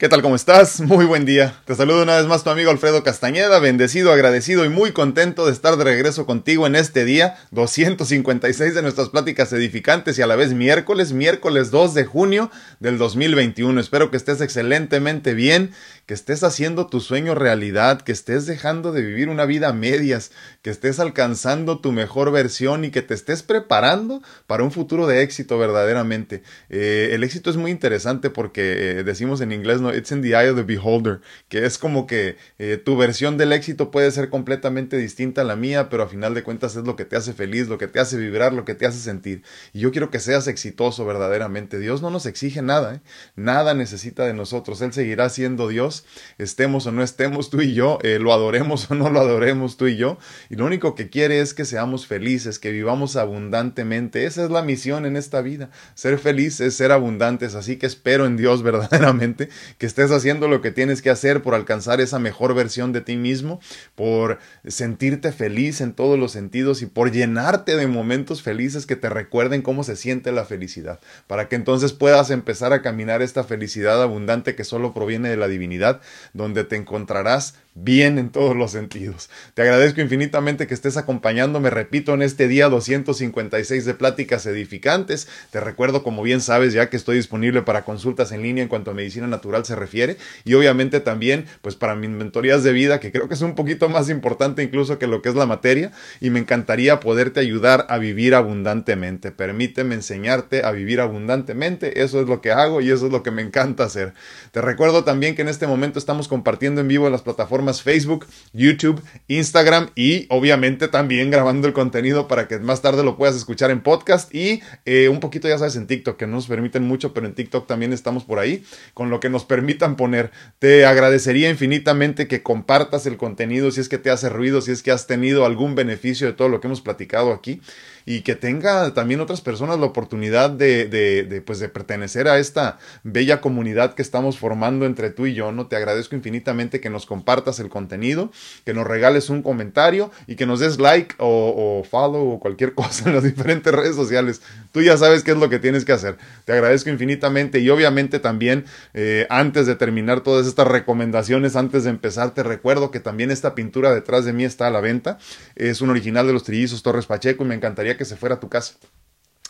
¿Qué tal? ¿Cómo estás? Muy buen día. Te saludo una vez más tu amigo Alfredo Castañeda, bendecido, agradecido y muy contento de estar de regreso contigo en este día 256 de nuestras pláticas edificantes y a la vez miércoles, miércoles 2 de junio del 2021. Espero que estés excelentemente bien, que estés haciendo tu sueño realidad, que estés dejando de vivir una vida a medias, que estés alcanzando tu mejor versión y que te estés preparando para un futuro de éxito verdaderamente. Eh, el éxito es muy interesante porque eh, decimos en inglés, ¿no? It's in the eye of the beholder, que es como que eh, tu versión del éxito puede ser completamente distinta a la mía, pero a final de cuentas es lo que te hace feliz, lo que te hace vibrar, lo que te hace sentir. Y yo quiero que seas exitoso verdaderamente. Dios no nos exige nada, ¿eh? nada necesita de nosotros. Él seguirá siendo Dios, estemos o no estemos tú y yo, eh, lo adoremos o no lo adoremos tú y yo. Y lo único que quiere es que seamos felices, que vivamos abundantemente. Esa es la misión en esta vida. Ser feliz es ser abundantes. Así que espero en Dios verdaderamente que estés haciendo lo que tienes que hacer por alcanzar esa mejor versión de ti mismo, por sentirte feliz en todos los sentidos y por llenarte de momentos felices que te recuerden cómo se siente la felicidad, para que entonces puedas empezar a caminar esta felicidad abundante que solo proviene de la divinidad, donde te encontrarás bien en todos los sentidos. Te agradezco infinitamente que estés acompañándome, repito, en este día 256 de pláticas edificantes. Te recuerdo, como bien sabes, ya que estoy disponible para consultas en línea en cuanto a medicina natural se refiere y obviamente también pues para mis mentorías de vida, que creo que es un poquito más importante incluso que lo que es la materia y me encantaría poderte ayudar a vivir abundantemente. Permíteme enseñarte a vivir abundantemente, eso es lo que hago y eso es lo que me encanta hacer. Te recuerdo también que en este momento estamos compartiendo en vivo en las plataformas Facebook, YouTube, Instagram y obviamente también grabando el contenido para que más tarde lo puedas escuchar en podcast y eh, un poquito ya sabes en TikTok que no nos permiten mucho pero en TikTok también estamos por ahí con lo que nos permitan poner. Te agradecería infinitamente que compartas el contenido si es que te hace ruido, si es que has tenido algún beneficio de todo lo que hemos platicado aquí y que tenga también otras personas la oportunidad de, pues de pertenecer a esta bella comunidad que estamos formando entre tú y yo. No te agradezco infinitamente que nos compartas el contenido, que nos regales un comentario y que nos des like o, o follow o cualquier cosa en las diferentes redes sociales. Tú ya sabes qué es lo que tienes que hacer. Te agradezco infinitamente y obviamente también eh, antes de terminar todas estas recomendaciones, antes de empezar, te recuerdo que también esta pintura detrás de mí está a la venta. Es un original de los trillizos Torres Pacheco y me encantaría que se fuera a tu casa.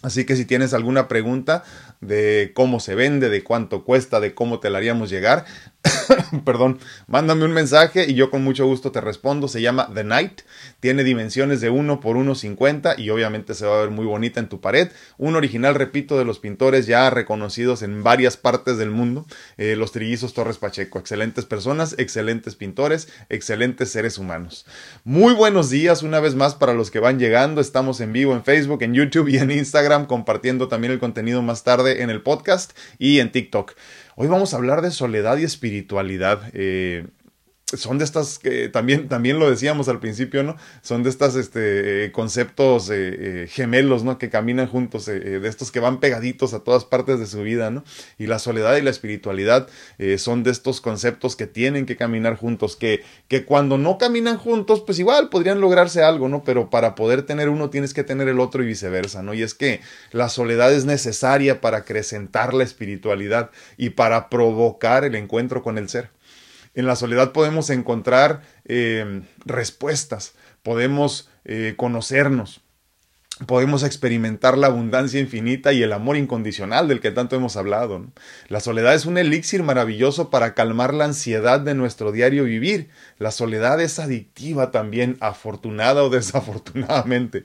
Así que si tienes alguna pregunta de cómo se vende, de cuánto cuesta, de cómo te la haríamos llegar, perdón, mándame un mensaje y yo con mucho gusto te respondo. Se llama The Night, tiene dimensiones de 1 por 1,50 y obviamente se va a ver muy bonita en tu pared. Un original, repito, de los pintores ya reconocidos en varias partes del mundo, eh, los trillizos Torres Pacheco. Excelentes personas, excelentes pintores, excelentes seres humanos. Muy buenos días una vez más para los que van llegando. Estamos en vivo en Facebook, en YouTube y en Instagram, compartiendo también el contenido más tarde en el podcast y en TikTok. Hoy vamos a hablar de soledad y espiritualidad. Eh, son de estas que también, también lo decíamos al principio, ¿no? Son de estas este, eh, conceptos eh, gemelos, ¿no? Que caminan juntos, de estos que van pegaditos a todas partes de su vida, ¿no? Y la soledad y la espiritualidad son de estos conceptos que tienen que caminar juntos, que, que cuando no caminan juntos, pues igual podrían lograrse algo, ¿no? Pero para poder tener uno tienes que tener el otro y viceversa, ¿no? Y es que la soledad es necesaria para acrecentar la espiritualidad y para provocar el encuentro con el ser. En la soledad podemos encontrar eh, respuestas, podemos eh, conocernos, podemos experimentar la abundancia infinita y el amor incondicional del que tanto hemos hablado. La soledad es un elixir maravilloso para calmar la ansiedad de nuestro diario vivir. La soledad es adictiva también, afortunada o desafortunadamente.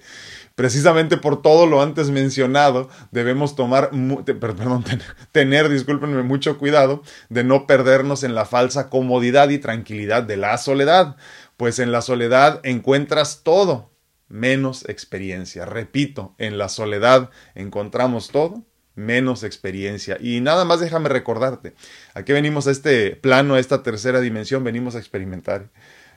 Precisamente por todo lo antes mencionado, debemos tomar, perdón, tener, discúlpenme, mucho cuidado de no perdernos en la falsa comodidad y tranquilidad de la soledad, pues en la soledad encuentras todo menos experiencia. Repito, en la soledad encontramos todo menos experiencia. Y nada más déjame recordarte, aquí venimos a este plano, a esta tercera dimensión, venimos a experimentar.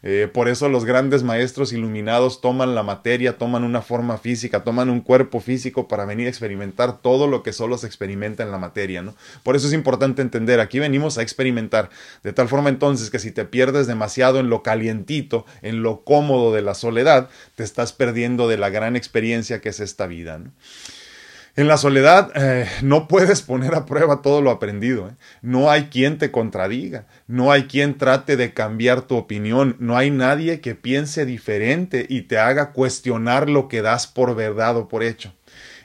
Eh, por eso los grandes maestros iluminados toman la materia, toman una forma física, toman un cuerpo físico para venir a experimentar todo lo que solo se experimenta en la materia, ¿no? Por eso es importante entender, aquí venimos a experimentar, de tal forma entonces que si te pierdes demasiado en lo calientito, en lo cómodo de la soledad, te estás perdiendo de la gran experiencia que es esta vida, ¿no? En la soledad eh, no puedes poner a prueba todo lo aprendido. ¿eh? No hay quien te contradiga, no hay quien trate de cambiar tu opinión, no hay nadie que piense diferente y te haga cuestionar lo que das por verdad o por hecho.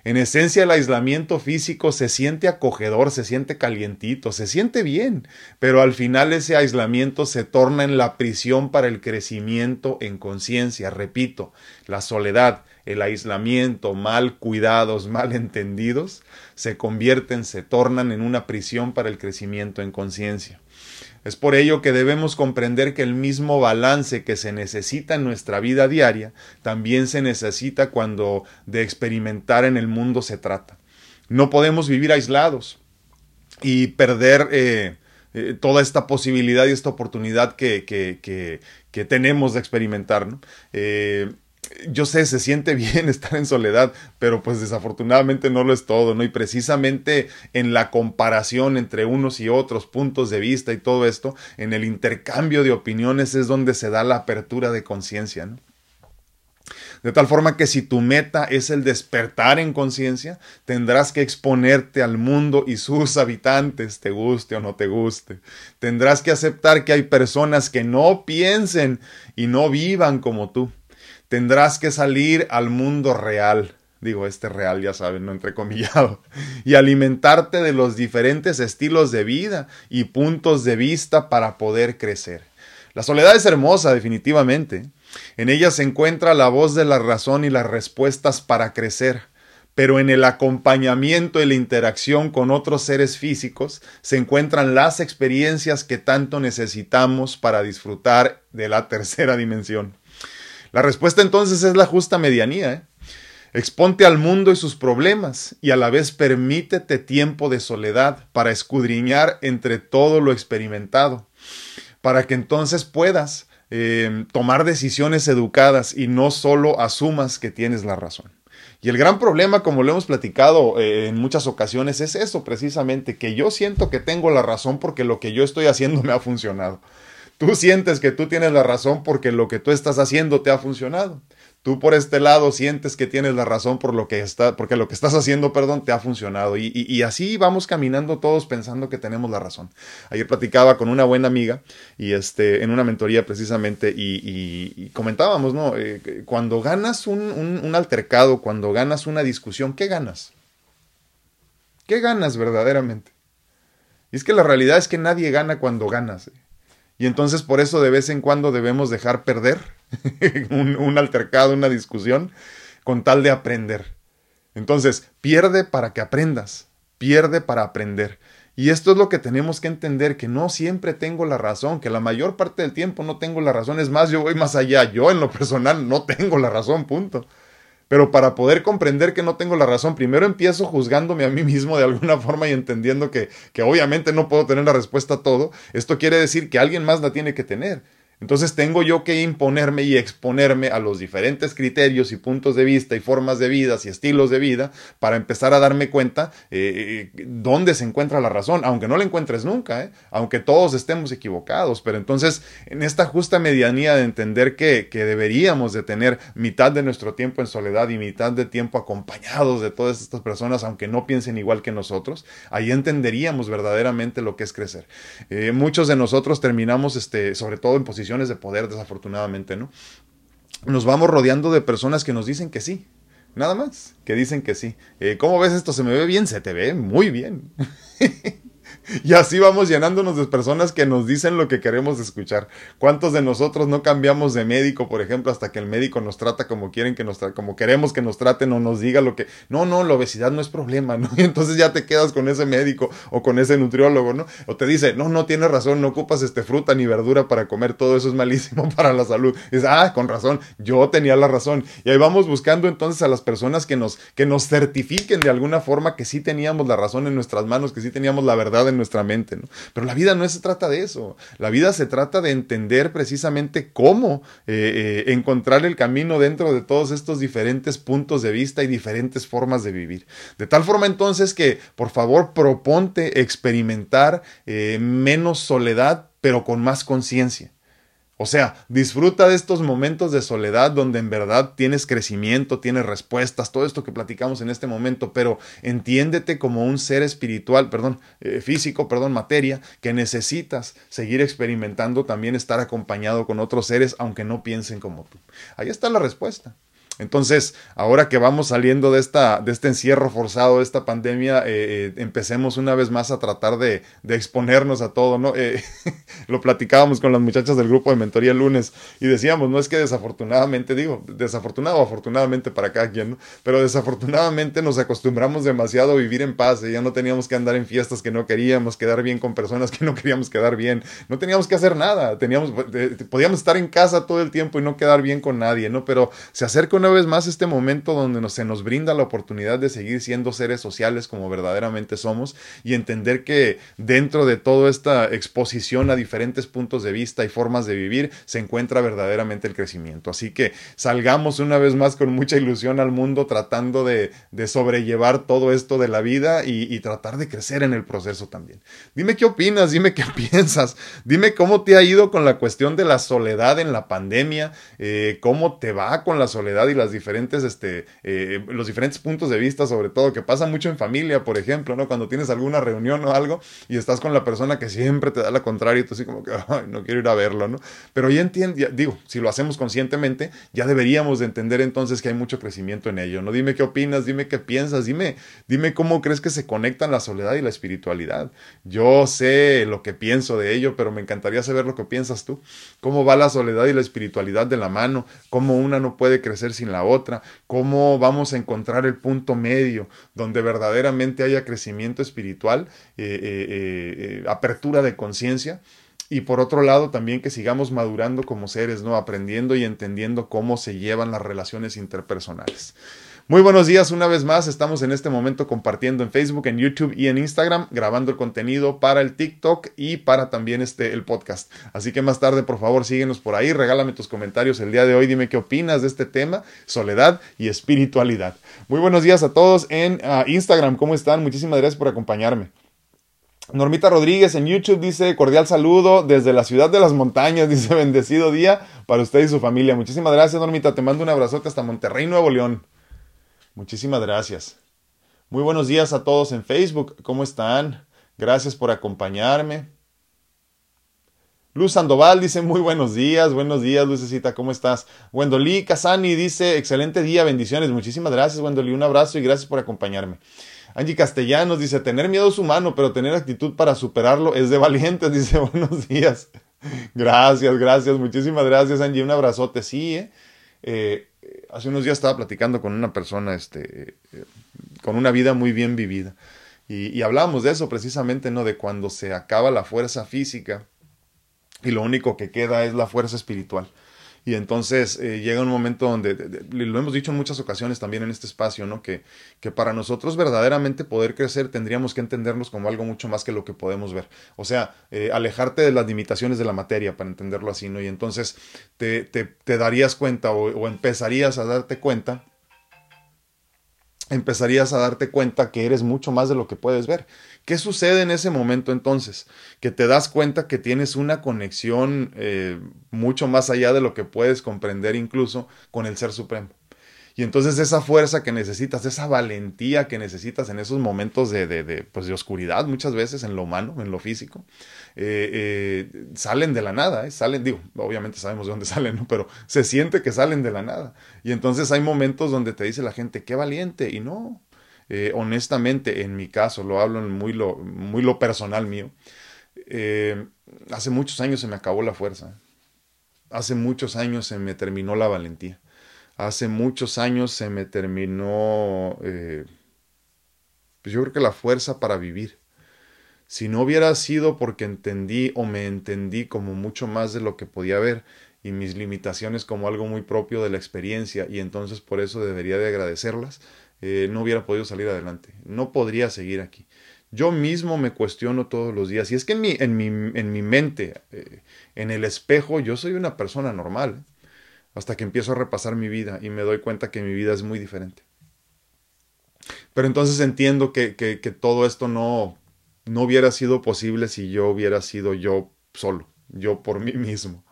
En esencia el aislamiento físico se siente acogedor, se siente calientito, se siente bien, pero al final ese aislamiento se torna en la prisión para el crecimiento en conciencia. Repito, la soledad el aislamiento, mal cuidados, mal entendidos, se convierten, se tornan en una prisión para el crecimiento en conciencia. Es por ello que debemos comprender que el mismo balance que se necesita en nuestra vida diaria también se necesita cuando de experimentar en el mundo se trata. No podemos vivir aislados y perder eh, eh, toda esta posibilidad y esta oportunidad que, que, que, tenemos de experimentar. ¿no? Eh, yo sé, se siente bien estar en soledad, pero pues desafortunadamente no lo es todo, ¿no? Y precisamente en la comparación entre unos y otros puntos de vista y todo esto, en el intercambio de opiniones es donde se da la apertura de conciencia, ¿no? De tal forma que si tu meta es el despertar en conciencia, tendrás que exponerte al mundo y sus habitantes, te guste o no te guste. Tendrás que aceptar que hay personas que no piensen y no vivan como tú tendrás que salir al mundo real. Digo, este real, ya saben, no entrecomillado. Y alimentarte de los diferentes estilos de vida y puntos de vista para poder crecer. La soledad es hermosa, definitivamente. En ella se encuentra la voz de la razón y las respuestas para crecer. Pero en el acompañamiento y la interacción con otros seres físicos se encuentran las experiencias que tanto necesitamos para disfrutar de la tercera dimensión. La respuesta entonces es la justa medianía. ¿eh? Exponte al mundo y sus problemas y a la vez permítete tiempo de soledad para escudriñar entre todo lo experimentado, para que entonces puedas eh, tomar decisiones educadas y no solo asumas que tienes la razón. Y el gran problema, como lo hemos platicado eh, en muchas ocasiones, es eso precisamente, que yo siento que tengo la razón porque lo que yo estoy haciendo me ha funcionado. Tú sientes que tú tienes la razón porque lo que tú estás haciendo te ha funcionado. Tú por este lado sientes que tienes la razón por lo que está, porque lo que estás haciendo, perdón, te ha funcionado. Y, así vamos caminando todos pensando que tenemos la razón. Ayer platicaba con una buena amiga y este, en una mentoría precisamente y, comentábamos, ¿no? Eh, cuando ganas un, un altercado, cuando ganas una discusión, ¿qué ganas? ¿Qué ganas verdaderamente? Y es que la realidad es que nadie gana cuando ganas. ¿eh? Y entonces por eso de vez en cuando debemos dejar perder un, altercado, una discusión, con tal de aprender. Entonces, pierde para que aprendas, pierde para aprender. Y esto es lo que tenemos que entender, que no siempre tengo la razón, que la mayor parte del tiempo no tengo la razón. Es más, yo voy más allá, yo en lo personal no tengo la razón, punto. Pero para poder comprender que no tengo la razón, primero empiezo juzgándome a mí mismo de alguna forma y entendiendo que, que obviamente no puedo tener la respuesta a todo. Esto quiere decir que alguien más la tiene que tener. Entonces tengo yo que imponerme y exponerme a los diferentes criterios y puntos de vista y formas de vida y estilos de vida para empezar a darme cuenta eh, dónde se encuentra la razón, aunque no la encuentres nunca, ¿eh? aunque todos estemos equivocados, pero entonces en esta justa medianía de entender que, que deberíamos de tener mitad de nuestro tiempo en soledad y mitad de tiempo acompañados de todas estas personas, aunque no piensen igual que nosotros, ahí entenderíamos verdaderamente lo que es crecer. Eh, muchos de nosotros terminamos, este, sobre todo en posición de poder, desafortunadamente, ¿no? Nos vamos rodeando de personas que nos dicen que sí. Nada más, que dicen que sí. Eh, ¿Cómo ves esto? ¿Se me ve bien? Se te ve muy bien. Y así vamos llenándonos de personas que nos dicen lo que queremos escuchar. ¿Cuántos de nosotros no cambiamos de médico, por ejemplo, hasta que el médico nos trata como quieren que nos como queremos que nos traten o nos diga lo que no, no, la obesidad no es problema, ¿no? Y entonces ya te quedas con ese médico o con ese nutriólogo, ¿no? O te dice, "No, no tienes razón, no ocupas este fruta ni verdura para comer, todo eso es malísimo para la salud." Dices, "Ah, con razón, yo tenía la razón." Y ahí vamos buscando entonces a las personas que nos que nos certifiquen de alguna forma que sí teníamos la razón en nuestras manos, que sí teníamos la verdad en nuestra mente, ¿no? Pero la vida no se trata de eso. La vida se trata de entender precisamente cómo eh, eh, encontrar el camino dentro de todos estos diferentes puntos de vista y diferentes formas de vivir. De tal forma entonces que, por favor, proponte experimentar eh, menos soledad, pero con más conciencia. O sea, disfruta de estos momentos de soledad donde en verdad tienes crecimiento, tienes respuestas, todo esto que platicamos en este momento, pero entiéndete como un ser espiritual, perdón, eh, físico, perdón, materia, que necesitas seguir experimentando, también estar acompañado con otros seres, aunque no piensen como tú. Ahí está la respuesta. Entonces, ahora que vamos saliendo de, esta, de este encierro forzado, de esta pandemia, eh, eh, empecemos una vez más a tratar de, exponernos a todo, ¿no? Eh, lo platicábamos con las muchachas del grupo de mentoría el lunes y decíamos, no es que desafortunadamente, digo, desafortunado o afortunadamente para cada quien, ¿no? Pero desafortunadamente nos acostumbramos demasiado a vivir en paz y ya no teníamos que andar en fiestas que no queríamos, quedar bien con personas que no queríamos quedar bien, no teníamos que hacer nada, teníamos, podíamos estar en casa todo el tiempo y no quedar bien con nadie, ¿no? Pero se acerca una vez más este momento donde se nos brinda la oportunidad de seguir siendo seres sociales como verdaderamente somos y entender que dentro de toda esta exposición a diferentes puntos de vista y formas de vivir se encuentra verdaderamente el crecimiento. Así que salgamos una vez más con mucha ilusión al mundo tratando de, sobrellevar todo esto de la vida y, tratar de crecer en el proceso también. Dime qué opinas, dime qué piensas, dime cómo te ha ido con la cuestión de la soledad en la pandemia, eh, cómo te va con la soledad y las diferentes, este, eh, los diferentes puntos de vista, sobre todo, que pasa mucho en familia, por ejemplo, ¿no? Cuando tienes alguna reunión o algo y estás con la persona que siempre te da la contraria y tú así como que, Ay, no quiero ir a verlo, ¿no? Pero ya entiendo, digo, si lo hacemos conscientemente, ya deberíamos de entender entonces que hay mucho crecimiento en ello, ¿no? Dime qué opinas, dime qué piensas, dime, dime cómo crees que se conectan la soledad y la espiritualidad. Yo sé lo que pienso de ello, pero me encantaría saber lo que piensas tú. ¿Cómo va la soledad y la espiritualidad de la mano? ¿Cómo una no puede crecer sin la otra? ¿Cómo vamos a encontrar el punto medio donde verdaderamente haya crecimiento espiritual, eh, eh, eh, apertura de conciencia? Y por otro lado, también que sigamos madurando como seres, ¿no? Aprendiendo y entendiendo cómo se llevan las relaciones interpersonales. Muy buenos días una vez más. Estamos en este momento compartiendo en Facebook, en YouTube y en Instagram, grabando el contenido para el TikTok y para también este el podcast. Así que más tarde, por favor, síguenos por ahí, regálame tus comentarios el día de hoy, dime qué opinas de este tema, soledad y espiritualidad. Muy buenos días a todos en ah, Instagram, ¿cómo están? Muchísimas gracias por acompañarme. Normita Rodríguez en YouTube dice cordial saludo desde la ciudad de las montañas, dice bendecido día para usted y su familia. Muchísimas gracias Normita, te mando un abrazote hasta Monterrey, Nuevo León. Muchísimas gracias. Muy buenos días a todos en Facebook. ¿Cómo están? Gracias por acompañarme. Luz Sandoval dice muy buenos días, buenos días, Lucecita, ¿cómo estás? Wendolí Casani dice excelente día, bendiciones. Muchísimas gracias, Wendolí, un abrazo y gracias por acompañarme. Angie Castellanos dice, tener miedo es humano, pero tener actitud para superarlo es de valientes, dice buenos días. Gracias, gracias, muchísimas gracias, Angie, un abrazote. Sí, ¿eh? eh hace unos días estaba platicando con una persona, este, con una vida muy bien vivida. Y, y hablábamos de eso precisamente, ¿no? De cuando se acaba la fuerza física y lo único que queda es la fuerza espiritual. Y entonces eh, llega un momento donde, lo hemos dicho en muchas ocasiones también en este espacio, ¿no? Que, que para nosotros verdaderamente poder crecer tendríamos que entendernos como algo mucho más que lo que podemos ver. O sea, eh, alejarte de las limitaciones de la materia, para entenderlo así, ¿no? Y entonces te, te, te darías cuenta o, o empezarías a darte cuenta empezarías a darte cuenta que eres mucho más de lo que puedes ver. ¿Qué sucede en ese momento entonces? Que te das cuenta que tienes una conexión eh, mucho más allá de lo que puedes comprender incluso con el Ser Supremo. Y entonces esa fuerza que necesitas, esa valentía que necesitas en esos momentos de, de, de, pues de oscuridad, muchas veces en lo humano, en lo físico, eh, eh, salen de la nada, salen, digo, obviamente sabemos de dónde salen, pero se siente que salen de la nada. Y entonces hay momentos donde te dice la gente, qué valiente, y no, eh, honestamente, en mi caso, lo hablo en muy lo, muy lo personal mío, eh, hace muchos años se me acabó la fuerza. Hace muchos años se me terminó la valentía. Hace muchos años se me terminó, eh, pues yo creo que la fuerza para vivir. Si no hubiera sido porque entendí o me entendí como mucho más de lo que podía ver y mis limitaciones como algo muy propio de la experiencia y entonces por eso debería de agradecerlas, eh, no hubiera podido salir adelante. No podría seguir aquí. Yo mismo me cuestiono todos los días. Y es que en mi, en mi, en mi mente, eh, en el espejo, yo soy una persona normal. Hasta que empiezo a repasar mi vida y me doy cuenta que mi vida es muy diferente. Pero entonces entiendo que, que todo esto no, no hubiera sido posible si yo hubiera sido yo solo, yo por mí mismo.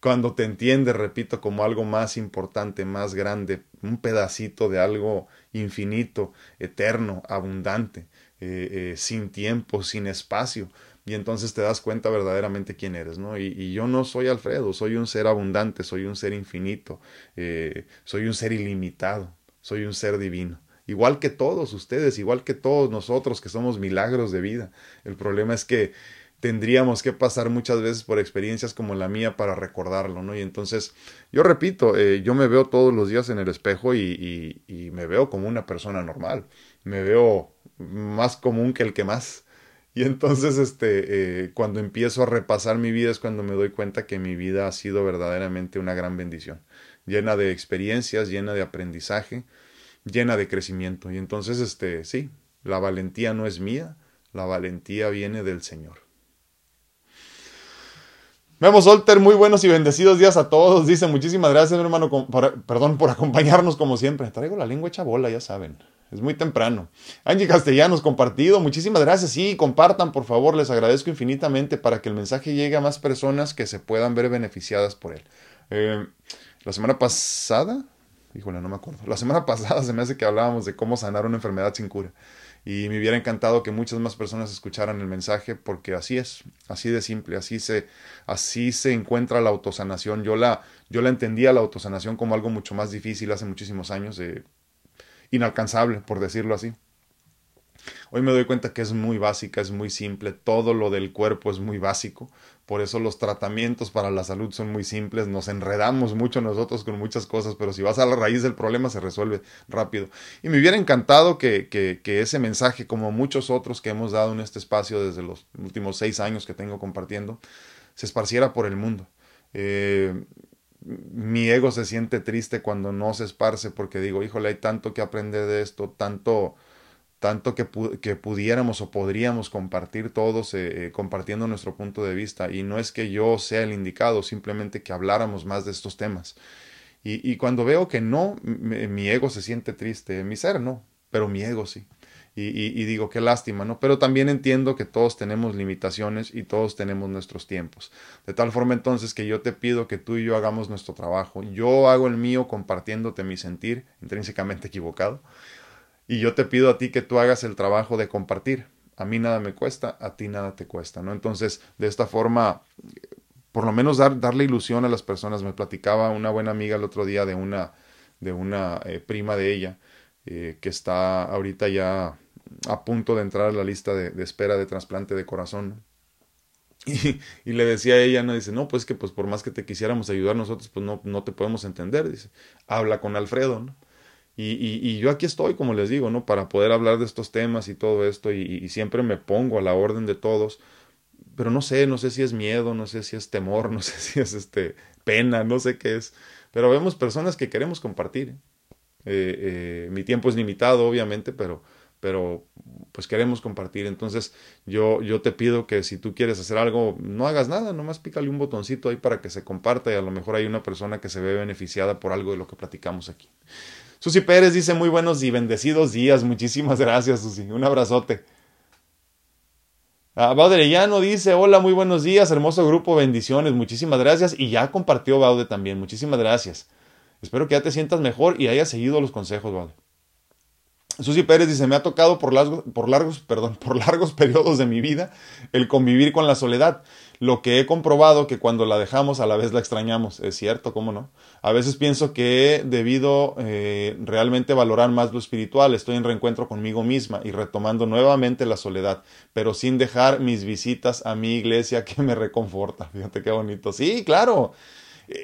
cuando te entiendes, repito, como algo más importante, más grande, un pedacito de algo infinito, eterno, abundante, eh, eh, sin tiempo, sin espacio. Y entonces te das cuenta verdaderamente quién eres, ¿no? Y, yo no soy Alfredo, soy un ser abundante, soy un ser infinito, eh, soy un ser ilimitado, soy un ser divino. Igual que todos ustedes, igual que todos nosotros que somos milagros de vida. El problema es que tendríamos que pasar muchas veces por experiencias como la mía para recordarlo, ¿no? Y entonces, yo repito, eh, yo me veo todos los días en el espejo y, me veo como una persona normal, me veo más común que el que más. Y entonces, este, eh, cuando empiezo a repasar mi vida es cuando me doy cuenta que mi vida ha sido verdaderamente una gran bendición, llena de experiencias, llena de aprendizaje, llena de crecimiento. Y entonces, este, sí, la valentía no es mía, la valentía viene del Señor. Memo Solter, muy buenos y bendecidos días a todos. Dice, muchísimas gracias, mi hermano, perdón, por acompañarnos como siempre. Traigo la lengua hecha bola, ya saben. Es muy temprano. Angie Castellanos, compartido. Muchísimas gracias. Sí, compartan, por favor. Les agradezco infinitamente para que el mensaje llegue a más personas que se puedan ver beneficiadas por él. Eh, la semana pasada, híjole, no me acuerdo. La semana pasada se me hace que hablábamos de cómo sanar una enfermedad sin cura y me hubiera encantado que muchas más personas escucharan el mensaje porque así es, así de simple, así se, así se encuentra la autosanación. Yo la, yo la entendía la autosanación como algo mucho más difícil hace muchísimos años, inalcanzable, por decirlo así. Hoy me doy cuenta que es muy básica, es muy simple, todo lo del cuerpo es muy básico, por eso los tratamientos para la salud son muy simples, nos enredamos mucho nosotros con muchas cosas, pero si vas a la raíz del problema se resuelve rápido. Y me hubiera encantado que, ese mensaje, como muchos otros que hemos dado en este espacio desde los últimos seis años que tengo compartiendo, se esparciera por el mundo. Eh, mi ego se siente triste cuando no se esparce porque digo, híjole, hay tanto que aprender de esto, tanto tanto que, que, pudiéramos o podríamos compartir todos eh, eh, compartiendo nuestro punto de vista. Y no es que yo sea el indicado, simplemente que habláramos más de estos temas. Y, y cuando veo que no, mi ego se siente triste, mi ser no, pero mi ego sí. Y, y, digo, qué lástima, ¿no? Pero también entiendo que todos tenemos limitaciones y todos tenemos nuestros tiempos. De tal forma entonces que yo te pido que tú y yo hagamos nuestro trabajo. Yo hago el mío compartiéndote mi sentir, intrínsecamente equivocado y yo te pido a ti que tú hagas el trabajo de compartir. A mí nada me cuesta, a ti nada te cuesta, ¿no? Entonces, de esta forma, por lo menos dar, darle ilusión a las personas. Me platicaba una buena amiga el otro día de una, de una eh, prima de ella eh, que está ahorita ya a punto de entrar a la lista de, espera de trasplante de corazón. Y, le decía a ella, no dice, no, pues que pues por más que te quisiéramos ayudar nosotros, pues no, no te podemos entender. Dice, habla con Alfredo, ¿no? Y, yo aquí estoy, como les digo, ¿no? Para poder hablar de estos temas y todo esto, y, siempre me pongo a la orden de todos, pero no sé, no sé si es miedo, no sé si es temor, no sé si es este pena, no sé qué es, pero vemos personas que queremos compartir. Eh, eh, mi tiempo es limitado, obviamente, pero, pero pues queremos compartir. Entonces yo, yo te pido que si tú quieres hacer algo, no hagas nada, nomás pícale un botoncito ahí para que se comparta y a lo mejor hay una persona que se ve beneficiada por algo de lo que platicamos aquí. Susi Pérez dice muy buenos y bendecidos días. Muchísimas gracias, Susi. Un abrazote. Ah, dice, hola, muy buenos días, hermoso grupo, bendiciones, muchísimas gracias. Y ya compartió Baude también, muchísimas gracias. Espero que ya te sientas mejor y hayas seguido los consejos, Baude. Susi Pérez dice, me ha tocado largos, por largos, perdón, por largos periodos de mi vida el convivir con la soledad lo que he comprobado que cuando la dejamos a la vez la extrañamos. Es cierto, ¿cómo no? A veces pienso que he debido eh, realmente valorar más lo espiritual. Estoy en reencuentro conmigo misma y retomando nuevamente la soledad, pero sin dejar mis visitas a mi iglesia que me reconforta. Fíjate qué bonito. Sí, claro.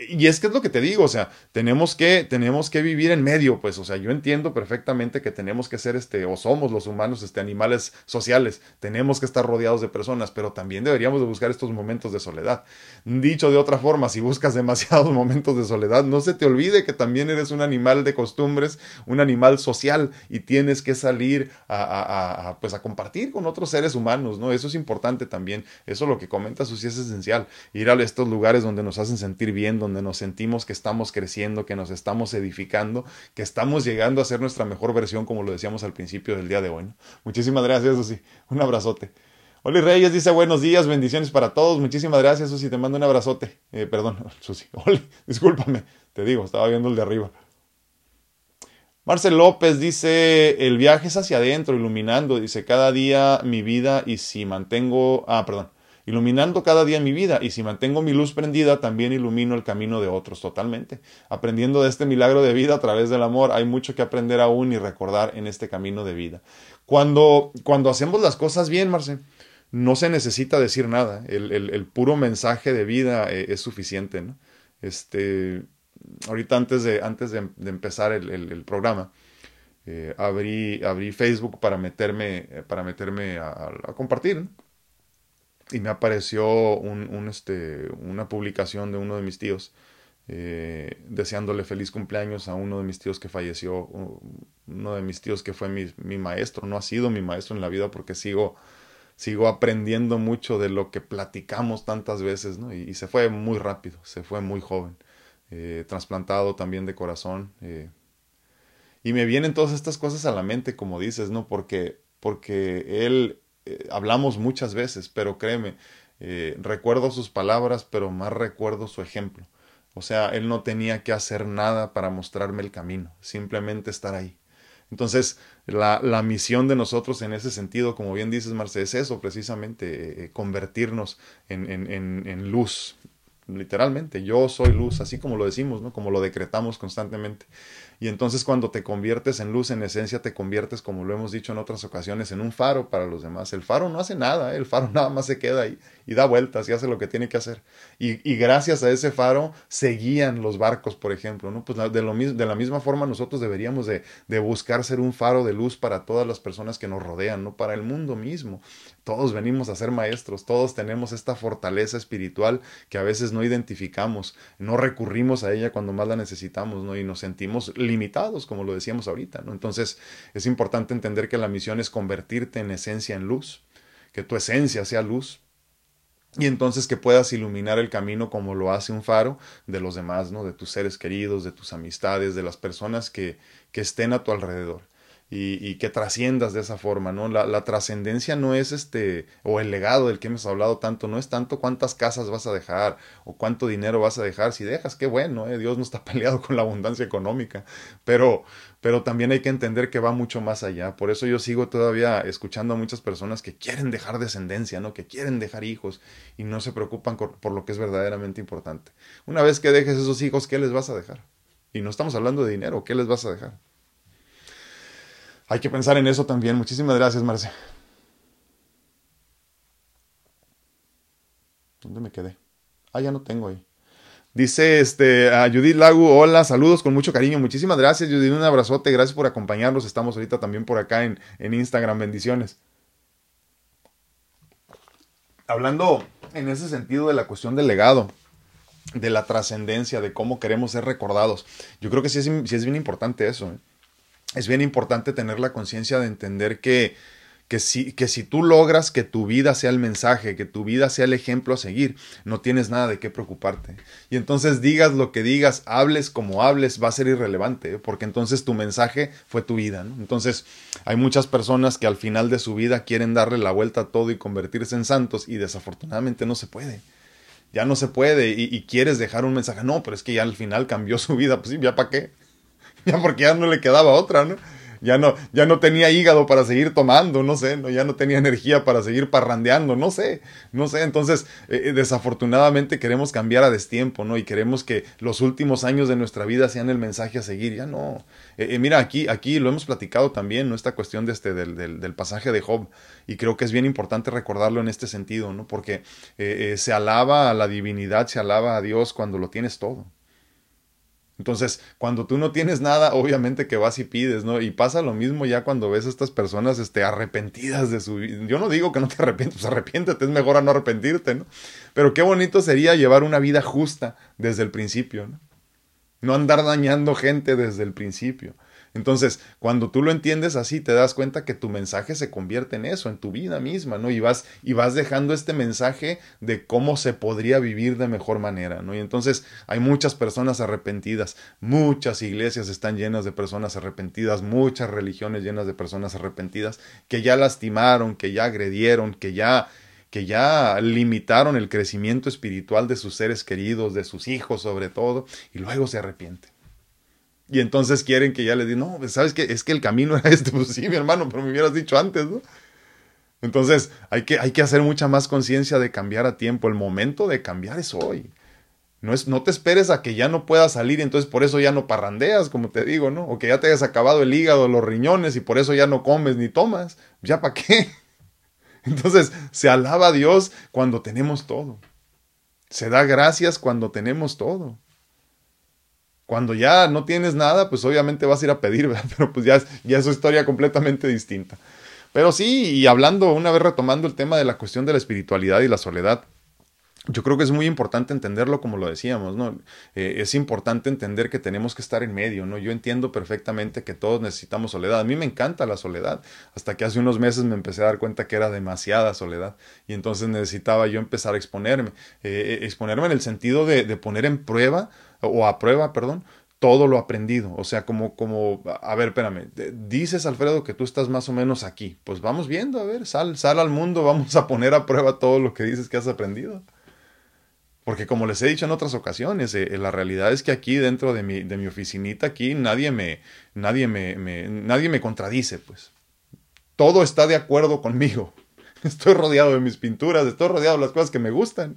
Y es que es lo que te digo, o sea, tenemos que, tenemos que vivir en medio, pues, o sea, yo entiendo perfectamente que tenemos que ser, este, o somos los humanos, este, animales sociales, tenemos que estar rodeados de personas, pero también deberíamos de buscar estos momentos de soledad. Dicho de otra forma, si buscas demasiados momentos de soledad, no se te olvide que también eres un animal de costumbres, un animal social, y tienes que salir a, pues, a compartir con otros seres humanos, ¿no? Eso es importante también, eso lo que comenta Susi es esencial, ir a estos lugares donde nos hacen sentir bien, donde nos sentimos que estamos creciendo, que nos estamos edificando, que estamos llegando a ser nuestra mejor versión, como lo decíamos al principio del día de hoy. Muchísimas gracias, Susi. Un abrazote. Oli Reyes dice buenos días, bendiciones para todos. Muchísimas gracias, Susi. Te mando un abrazote. Eh, perdón, Susi. Oli, discúlpame. Te digo, estaba viendo el de arriba. Marcel López dice, el viaje es hacia adentro, iluminando, dice, cada día mi vida y si mantengo, ah, perdón, iluminando cada día mi vida y si mantengo mi luz prendida, también ilumino el camino de otros totalmente. Aprendiendo de este milagro de vida a través del amor, hay mucho que aprender aún y recordar en este camino de vida. Cuando, cuando hacemos las cosas bien, Marcel, no se necesita decir nada, el, el, puro mensaje de vida eh, es suficiente, ¿no? Este, ahorita antes de, antes de, empezar el, el, programa, eh, abrí, abrí Facebook para meterme, para meterme a, compartir. Y me apareció un, un, este, una publicación de uno de mis tíos eh, deseándole feliz cumpleaños a uno de mis tíos que falleció, uno de mis tíos que fue mi, mi, maestro, no ha sido mi maestro en la vida porque sigo, sigo aprendiendo mucho de lo que platicamos tantas veces, ¿no? y se fue muy rápido, se fue muy joven. Eh, trasplantado también de corazón. Eh, y me vienen todas estas cosas a la mente, como dices, ¿no? Porque, porque él, eh, hablamos muchas veces, pero créeme, recuerdo sus palabras, pero más recuerdo su ejemplo. O sea, él no tenía que hacer nada para mostrarme el camino, simplemente estar ahí. Entonces, la, la, misión de nosotros en ese sentido, como bien dices, Marce, es eso, precisamente, convertirnos en, en, en, luz, literalmente, yo soy luz, así como lo decimos, ¿no? Como lo decretamos constantemente. Y entonces cuando te conviertes en luz, en esencia te conviertes, como lo hemos dicho en otras ocasiones, en un faro para los demás. El faro no hace nada, ¿eh? el faro nada más se queda ahí y da vueltas y hace lo que tiene que hacer. Y, y gracias a ese faro se guían los barcos, por ejemplo, ¿no? Pues de, lo, de la misma forma nosotros deberíamos de, de buscar ser un faro de luz para todas las personas que nos rodean, ¿no? Para el mundo mismo. Todos venimos a ser maestros, todos tenemos esta fortaleza espiritual que a veces no identificamos, no recurrimos a ella cuando más la necesitamos, ¿no? Y nos sentimos limitados, como lo decíamos ahorita, ¿no? Entonces es importante entender que la misión es convertirte en esencia en luz, que tu esencia sea luz, y entonces que puedas iluminar el camino como lo hace un faro de los demás, ¿no? De tus seres queridos, de tus amistades, de las personas que, que estén a tu alrededor y, que trasciendas de esa forma, ¿no? La, trascendencia no es este, o el legado del que hemos hablado tanto, no es tanto cuántas casas vas a dejar o cuánto dinero vas a dejar. Si dejas, qué bueno, ¿eh? Dios no está peleado con la abundancia económica, pero, pero también hay que entender que va mucho más allá. Por eso yo sigo todavía escuchando a muchas personas que quieren dejar descendencia, ¿no? Que quieren dejar hijos y no se preocupan por lo que es verdaderamente importante. Una vez que dejes esos hijos, ¿qué les vas a dejar? Y no estamos hablando de dinero, ¿qué les vas a dejar? Hay que pensar en eso también. Muchísimas gracias, Marce. ¿Dónde me quedé? Ah, ya no tengo ahí. Dice este, Judith Lagu, hola, saludos con mucho cariño. Muchísimas gracias, Judith. Un abrazote, gracias por acompañarnos. Estamos ahorita también por acá en, en Instagram. Bendiciones. Hablando en ese sentido de la cuestión del legado, de la trascendencia, de cómo queremos ser recordados. Yo creo que sí es, sí es bien importante eso. ¿eh? Es bien importante tener la conciencia de entender que, que, si, que si tú logras que tu vida sea el mensaje, que tu vida sea el ejemplo a seguir, no tienes nada de qué preocuparte. Y entonces digas lo que digas, hables como hables, va a ser irrelevante, ¿eh? porque entonces tu mensaje fue tu vida. Entonces hay muchas personas que al final de su vida quieren darle la vuelta a todo y convertirse en santos y desafortunadamente no se puede ya no se puede y, y, quieres dejar un mensaje. No, pero es que ya al final cambió su vida. Pues sí, ya para qué. ya porque ya no le quedaba otra, ¿no? Ya no, ya no tenía hígado para seguir tomando, no sé, ¿no? ya no tenía energía para seguir parrandeando, no sé, no sé. Entonces, eh, eh, desafortunadamente queremos cambiar a destiempo, ¿no? Y queremos que los últimos años de nuestra vida sean el mensaje a seguir. Ya no. Eh, mira, aquí, aquí lo hemos platicado también, ¿no? Esta cuestión de este, del, del, del, pasaje de Job. Y creo que es bien importante recordarlo en este sentido, ¿no? Porque se alaba a la divinidad, se alaba a Dios cuando lo tienes todo. Entonces, cuando tú no tienes nada, obviamente que vas y pides, ¿no? Y pasa lo mismo ya cuando ves a estas personas este, arrepentidas de su vida. Yo no digo que no te arrepientes, pues arrepiéntete, es mejor a no arrepentirte, ¿no? Pero qué bonito sería llevar una vida justa desde el principio, ¿no? No andar dañando gente desde el principio. Entonces, cuando tú lo entiendes así, te das cuenta que tu mensaje se convierte en eso, en tu vida misma, ¿no? Y vas, y vas dejando este mensaje de cómo se podría vivir de mejor manera, ¿no? Y entonces hay muchas personas arrepentidas, muchas iglesias están llenas de personas arrepentidas, muchas religiones llenas de personas arrepentidas, que ya lastimaron, que ya agredieron, que ya que ya limitaron el crecimiento espiritual de sus seres queridos, de sus hijos sobre todo, y luego se arrepienten. Y entonces quieren que ya les diga, no, ¿sabes qué? Es que el camino era este. Pues sí, mi hermano, pero me hubieras dicho antes, ¿no? Entonces hay que, hay que hacer mucha más conciencia de cambiar a tiempo. El momento de cambiar es hoy. No, es, no te esperes a que ya no puedas salir, entonces por eso ya no parrandeas, como te digo, ¿no? O que ya te hayas acabado el hígado, los riñones y por eso ya no comes ni tomas. ¿Ya para qué? Entonces se alaba a Dios cuando tenemos todo. Se da gracias cuando tenemos todo. Cuando ya no tienes nada, pues obviamente vas a ir a pedir, ¿verdad? pero pues ya, ya es una historia completamente distinta. Pero sí, y hablando, una vez retomando el tema de la cuestión de la espiritualidad y la soledad, yo creo que es muy importante entenderlo como lo decíamos, ¿no? Eh, es importante entender que tenemos que estar en medio, ¿no? Yo entiendo perfectamente que todos necesitamos soledad. A mí me encanta la soledad, hasta que hace unos meses me empecé a dar cuenta que era demasiada soledad y entonces necesitaba yo empezar a exponerme, eh, eh, exponerme en el sentido de, de poner en prueba o a prueba, perdón, todo lo aprendido. O sea, como, como, a ver, espérame, dices, Alfredo, que tú estás más o menos aquí. Pues vamos viendo, a ver, sal, sal al mundo, vamos a poner a prueba todo lo que dices que has aprendido. Porque como les he dicho en otras ocasiones, eh, la realidad es que aquí dentro de mi, de mi oficinita, aquí nadie me, nadie me, me, nadie me contradice, pues. Todo está de acuerdo conmigo. Estoy rodeado de mis pinturas, estoy rodeado de las cosas que me gustan.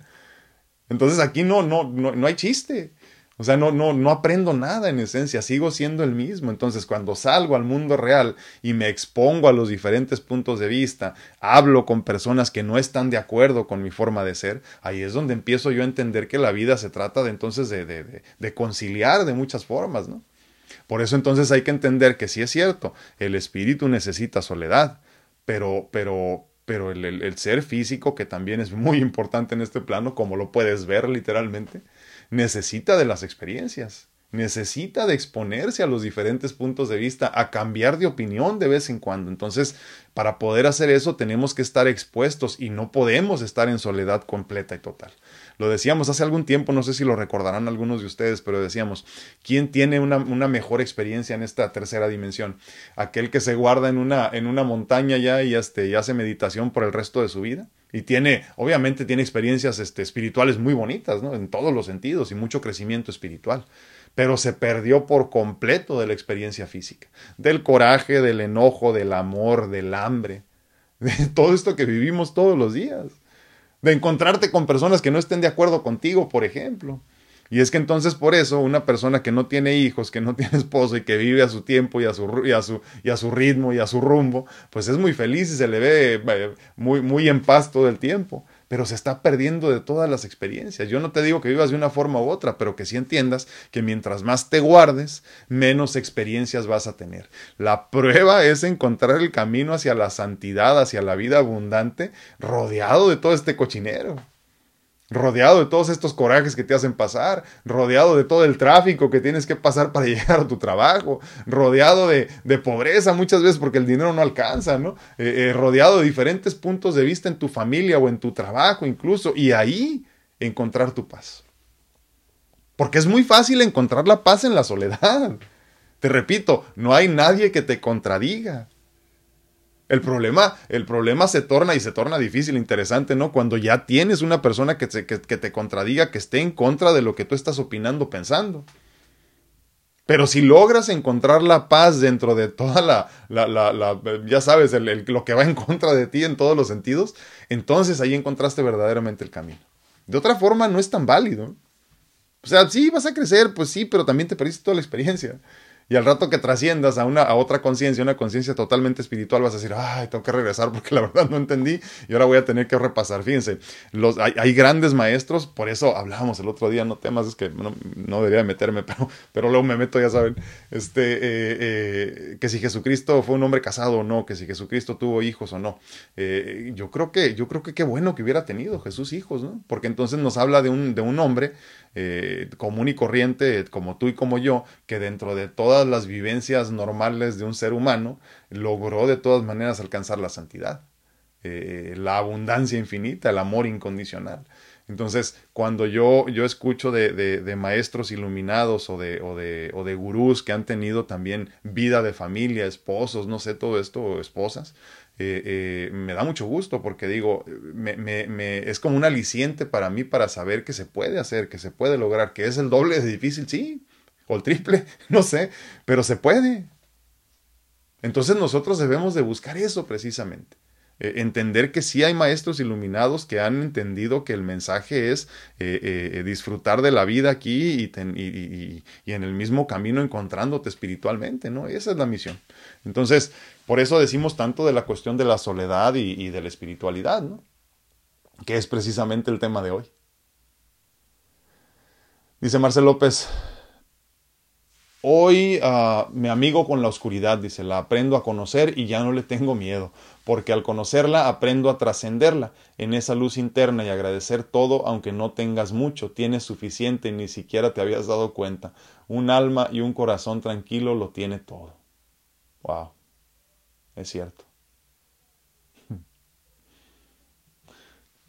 Entonces aquí no, no, no, no hay chiste. O sea, no, no, no aprendo nada en esencia, sigo siendo el mismo. Entonces, cuando salgo al mundo real y me expongo a los diferentes puntos de vista, hablo con personas que no están de acuerdo con mi forma de ser, ahí es donde empiezo yo a entender que la vida se trata de entonces de, de, de conciliar de muchas formas, ¿no? Por eso entonces hay que entender que sí es cierto, el espíritu necesita soledad, pero, pero, pero el, el, el ser físico, que también es muy importante en este plano, como lo puedes ver literalmente, necesita de las experiencias, necesita de exponerse a los diferentes puntos de vista, a cambiar de opinión de vez en cuando. Entonces, para poder hacer eso tenemos que estar expuestos y no podemos estar en soledad completa y total. Lo decíamos hace algún tiempo, no sé si lo recordarán algunos de ustedes, pero decíamos, ¿quién tiene una, una mejor experiencia en esta tercera dimensión? Aquel que se guarda en una, en una montaña ya y, este, y hace meditación por el resto de su vida y tiene, obviamente tiene experiencias este, espirituales muy bonitas, ¿no? En todos los sentidos y mucho crecimiento espiritual. Pero se perdió por completo de la experiencia física, del coraje, del enojo, del amor, del hambre, de todo esto que vivimos todos los días, de encontrarte con personas que no estén de acuerdo contigo, por ejemplo, y es que entonces por eso una persona que no tiene hijos, que no tiene esposo y que vive a su tiempo y a su, y a su, y a su ritmo y a su rumbo, pues es muy feliz y se le ve muy, muy en paz todo el tiempo, pero se está perdiendo de todas las experiencias. Yo no te digo que vivas de una forma u otra, pero que sí entiendas que mientras más te guardes, menos experiencias vas a tener. La prueba es encontrar el camino hacia la santidad, hacia la vida abundante, rodeado de todo este cochinero rodeado de todos estos corajes que te hacen pasar, rodeado de todo el tráfico que tienes que pasar para llegar a tu trabajo, rodeado de, de pobreza muchas veces porque el dinero no alcanza, ¿no? Eh, eh, rodeado de diferentes puntos de vista en tu familia o en tu trabajo incluso, y ahí encontrar tu paz. Porque es muy fácil encontrar la paz en la soledad. Te repito, no hay nadie que te contradiga. El problema, el problema se torna y se torna difícil, interesante, ¿no? Cuando ya tienes una persona que te, que, te contradiga, que esté en contra de lo que tú estás opinando, pensando. Pero si logras encontrar la paz dentro de toda la, la, la, ya sabes, el, lo que va en contra de ti en todos los sentidos, entonces ahí encontraste verdaderamente el camino. De otra forma, no es tan válido. O sea, sí, vas a crecer, pues sí, pero también te perdiste toda la experiencia. Y al rato que trasciendas a, una, a otra conciencia, una conciencia totalmente espiritual, vas a decir, ay, tengo que regresar porque la verdad no entendí y ahora voy a tener que repasar. Fíjense, los, hay, hay grandes maestros, por eso hablábamos el otro día, no temas, es que no, no debería meterme, pero, pero luego me meto, ya saben, este, eh, eh, que si Jesucristo fue un hombre casado o no, que si Jesucristo tuvo hijos o no. Eh, yo creo que, yo creo que qué bueno que hubiera tenido Jesús hijos, ¿no? Porque entonces nos habla de un, de un hombre común y corriente, como tú y como yo, que dentro de toda todas las vivencias normales de un ser humano, logró de todas maneras alcanzar la santidad, eh, la abundancia infinita, el amor incondicional. Entonces, cuando yo, yo escucho de, de, maestros iluminados o de, o, de, o de gurús que han tenido también vida de familia, esposos, no sé, todo esto, esposas, eh, eh, me da mucho gusto porque digo, me, me, me, es como un aliciente para mí para saber que se puede hacer, que se puede lograr, que es el doble de difícil, sí, o el triple, no sé, pero se puede. Entonces nosotros debemos de buscar eso precisamente. Eh, entender que sí hay maestros iluminados que han entendido que el mensaje es eh, eh, disfrutar de la vida aquí y, en el mismo camino encontrándote espiritualmente, ¿no? Esa es la misión. Entonces, por eso decimos tanto de la cuestión de la soledad y, de la espiritualidad, ¿no? Que es precisamente el tema de hoy. Dice Marcel López, Hoy uh, me amigo con la oscuridad, dice, la aprendo a conocer y ya no le tengo miedo, porque al conocerla aprendo a trascenderla en esa luz interna y agradecer todo, aunque no tengas mucho, tienes suficiente y ni siquiera te habías dado cuenta. Un alma y un corazón tranquilo lo tiene todo. Wow, es cierto.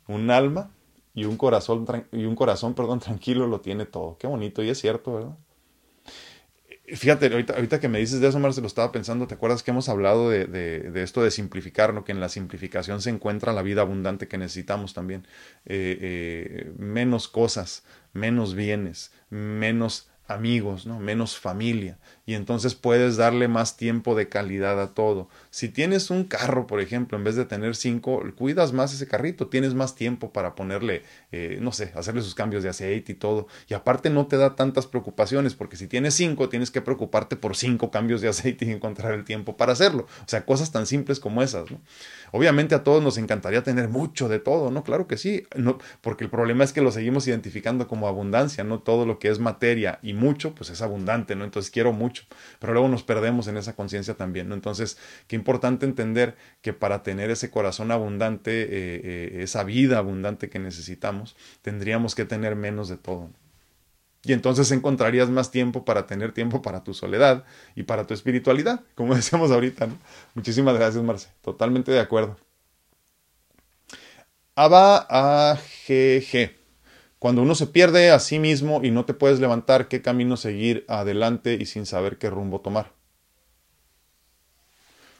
un alma y un corazón y un corazón, perdón, tranquilo lo tiene todo. Qué bonito y es cierto, ¿verdad? Fíjate, ahorita, ahorita, que me dices de eso, Marcelo, estaba pensando, ¿te acuerdas que hemos hablado de, de, de, esto de simplificar, ¿no? que en la simplificación se encuentra la vida abundante que necesitamos también? Eh, eh, menos cosas, menos bienes, menos amigos, ¿no? menos familia, y entonces puedes darle más tiempo de calidad a todo. Si tienes un carro, por ejemplo, en vez de tener cinco, cuidas más ese carrito, tienes más tiempo para ponerle, eh, no sé, hacerle sus cambios de aceite y todo, y aparte no te da tantas preocupaciones, porque si tienes cinco, tienes que preocuparte por cinco cambios de aceite y encontrar el tiempo para hacerlo. O sea, cosas tan simples como esas, ¿no? Obviamente a todos nos encantaría tener mucho de todo, ¿no? Claro que sí, no, porque el problema es que lo seguimos identificando como abundancia, no todo lo que es materia y mucho, pues es abundante, ¿no? Entonces quiero mucho, pero luego nos perdemos en esa conciencia también, ¿no? Entonces, qué importante entender que para tener ese corazón abundante, eh, eh, esa vida abundante que necesitamos, tendríamos que tener menos de todo. Y entonces encontrarías más tiempo para tener tiempo para tu soledad y para tu espiritualidad, como decíamos ahorita. Muchísimas gracias, Marce. Totalmente de acuerdo. Aba AGG. Cuando uno se pierde a sí mismo y no te puedes levantar, ¿qué camino seguir adelante y sin saber qué rumbo tomar?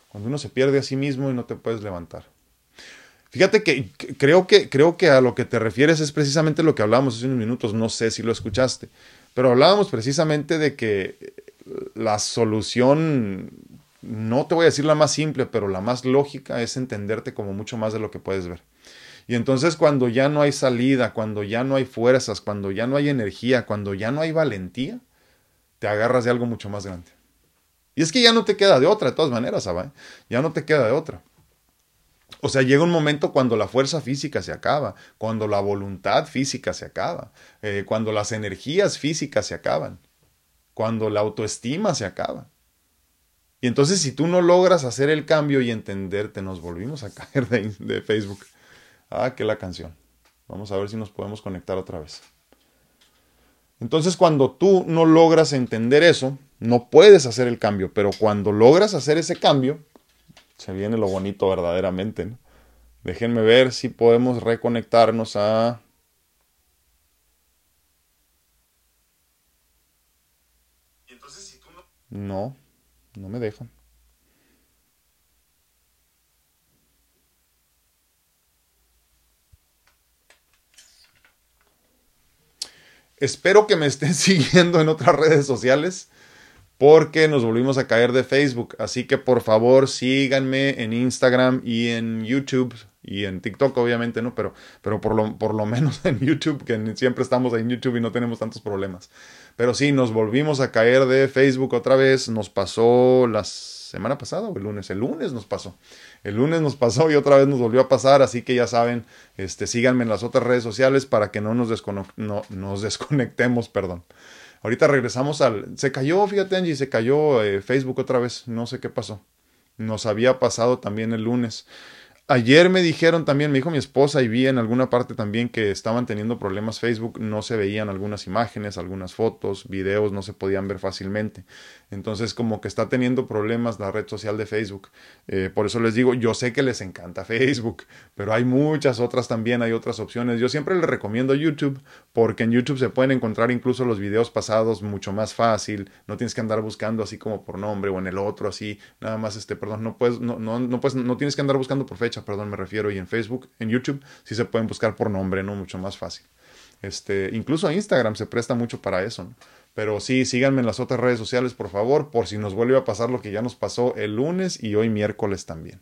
Cuando uno se pierde a sí mismo y no te puedes levantar. Fíjate que creo que creo que a lo que te refieres es precisamente lo que hablábamos hace unos minutos, no sé si lo escuchaste, pero hablábamos precisamente de que la solución no te voy a decir la más simple, pero la más lógica es entenderte como mucho más de lo que puedes ver. Y entonces cuando ya no hay salida, cuando ya no hay fuerzas, cuando ya no hay energía, cuando ya no hay valentía, te agarras de algo mucho más grande. Y es que ya no te queda de otra, de todas maneras, ¿sabes? Ya no te queda de otra. O sea, llega un momento cuando la fuerza física se acaba, cuando la voluntad física se acaba, eh, cuando las energías físicas se acaban, cuando la autoestima se acaba. Y entonces si tú no logras hacer el cambio y entenderte, nos volvimos a caer de Facebook. Ah, que la canción. Vamos a ver si nos podemos conectar otra vez. Entonces cuando tú no logras entender eso, no puedes hacer el cambio, pero cuando logras hacer ese cambio, se viene lo bonito verdaderamente. Déjenme ver si podemos reconectarnos a... No, no me dejan. Espero que me estén siguiendo en otras redes sociales porque nos volvimos a caer de Facebook. Así que por favor síganme en Instagram y en YouTube y en TikTok obviamente, ¿no? Pero, pero por, lo, por lo menos en YouTube, que siempre estamos en YouTube y no tenemos tantos problemas. Pero sí, nos volvimos a caer de Facebook otra vez. Nos pasó la semana pasada o el lunes. El lunes nos pasó. El lunes nos pasó y otra vez nos volvió a pasar. Así que ya saben, este, síganme en las otras redes sociales para que no nos, no, nos desconectemos, perdón. Ahorita regresamos al... Se cayó, fíjate Angie, se cayó eh, Facebook otra vez. No sé qué pasó. Nos había pasado también el lunes. Ayer me dijeron también, me dijo mi esposa y vi en alguna parte también que estaban teniendo problemas Facebook, no se veían algunas imágenes, algunas fotos, videos, no se podían ver fácilmente. Entonces como que está teniendo problemas la red social de Facebook. Eh, por eso les digo, yo sé que les encanta Facebook, pero hay muchas otras también, hay otras opciones. Yo siempre les recomiendo YouTube porque en YouTube se pueden encontrar incluso los videos pasados mucho más fácil. No tienes que andar buscando así como por nombre o en el otro así. Nada más, este, perdón, no puedes, no, no, no, puedes, no tienes que andar buscando por fecha, perdón, me refiero. Y en Facebook, en YouTube, sí se pueden buscar por nombre, ¿no? Mucho más fácil. Este, incluso Instagram se presta mucho para eso, ¿no? Pero sí, síganme en las otras redes sociales, por favor, por si nos vuelve a pasar lo que ya nos pasó el lunes y hoy miércoles también.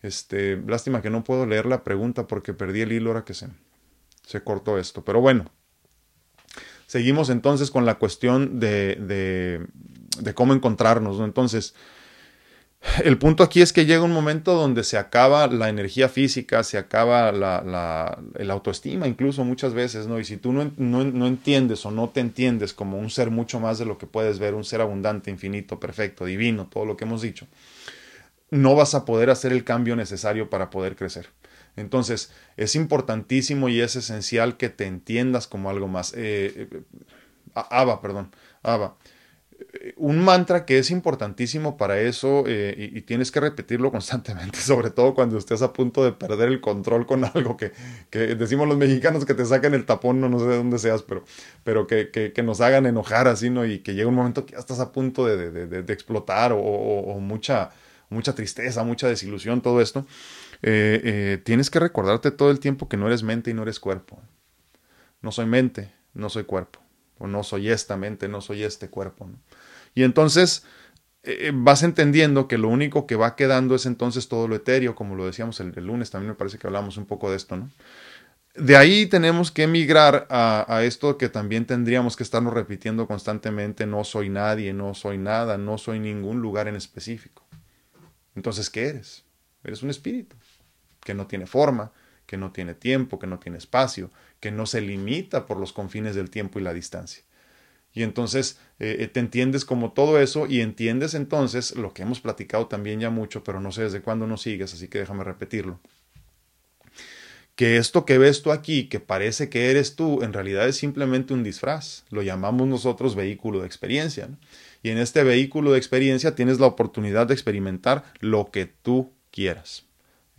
Este, lástima que no puedo leer la pregunta porque perdí el hilo ahora que se, se cortó esto. Pero bueno, seguimos entonces con la cuestión de, de, de cómo encontrarnos. ¿no? Entonces, el punto aquí es que llega un momento donde se acaba la energía física, se acaba la, el autoestima incluso muchas veces, ¿no? Y si tú no, no, no, entiendes o no te entiendes como un ser mucho más de lo que puedes ver, un ser abundante, infinito, perfecto, divino, todo lo que hemos dicho, no vas a poder hacer el cambio necesario para poder crecer. Entonces, es importantísimo y es esencial que te entiendas como algo más. Eh, eh, Ava, perdón, Ava un mantra que es importantísimo para eso eh, y, tienes que repetirlo constantemente, sobre todo cuando estés a punto de perder el control con algo que, decimos los mexicanos que te saquen el tapón, no, no sé de dónde seas, pero, pero que, que, nos hagan enojar así, ¿no? Y que llegue un momento que ya estás a punto de, de, de, explotar o, o, mucha, mucha tristeza, mucha desilusión, todo esto. Eh, eh, tienes que recordarte todo el tiempo que no eres mente y no eres cuerpo. No soy mente, no soy cuerpo. O no soy esta mente, no soy este cuerpo. Y entonces eh, eh, vas entendiendo que lo único que va quedando es entonces todo lo etéreo, como lo decíamos el, lunes, también me parece que hablamos un poco de esto, ¿no? De ahí tenemos que emigrar a, a, esto que también tendríamos que estarnos repitiendo constantemente, no soy nadie, no soy nada, no soy ningún lugar en específico. Entonces, ¿qué eres? Eres un espíritu que no tiene forma, que no tiene tiempo, que no tiene espacio, que no se limita por los confines del tiempo y la distancia. Y entonces eh, te entiendes como todo eso y entiendes entonces lo que hemos platicado también ya mucho, pero no sé desde cuándo nos sigues, así que déjame repetirlo. Que esto que ves tú aquí, que parece que eres tú, en realidad es simplemente un disfraz. Lo llamamos nosotros vehículo de experiencia. Y en este vehículo de experiencia tienes la oportunidad de experimentar lo que tú quieras.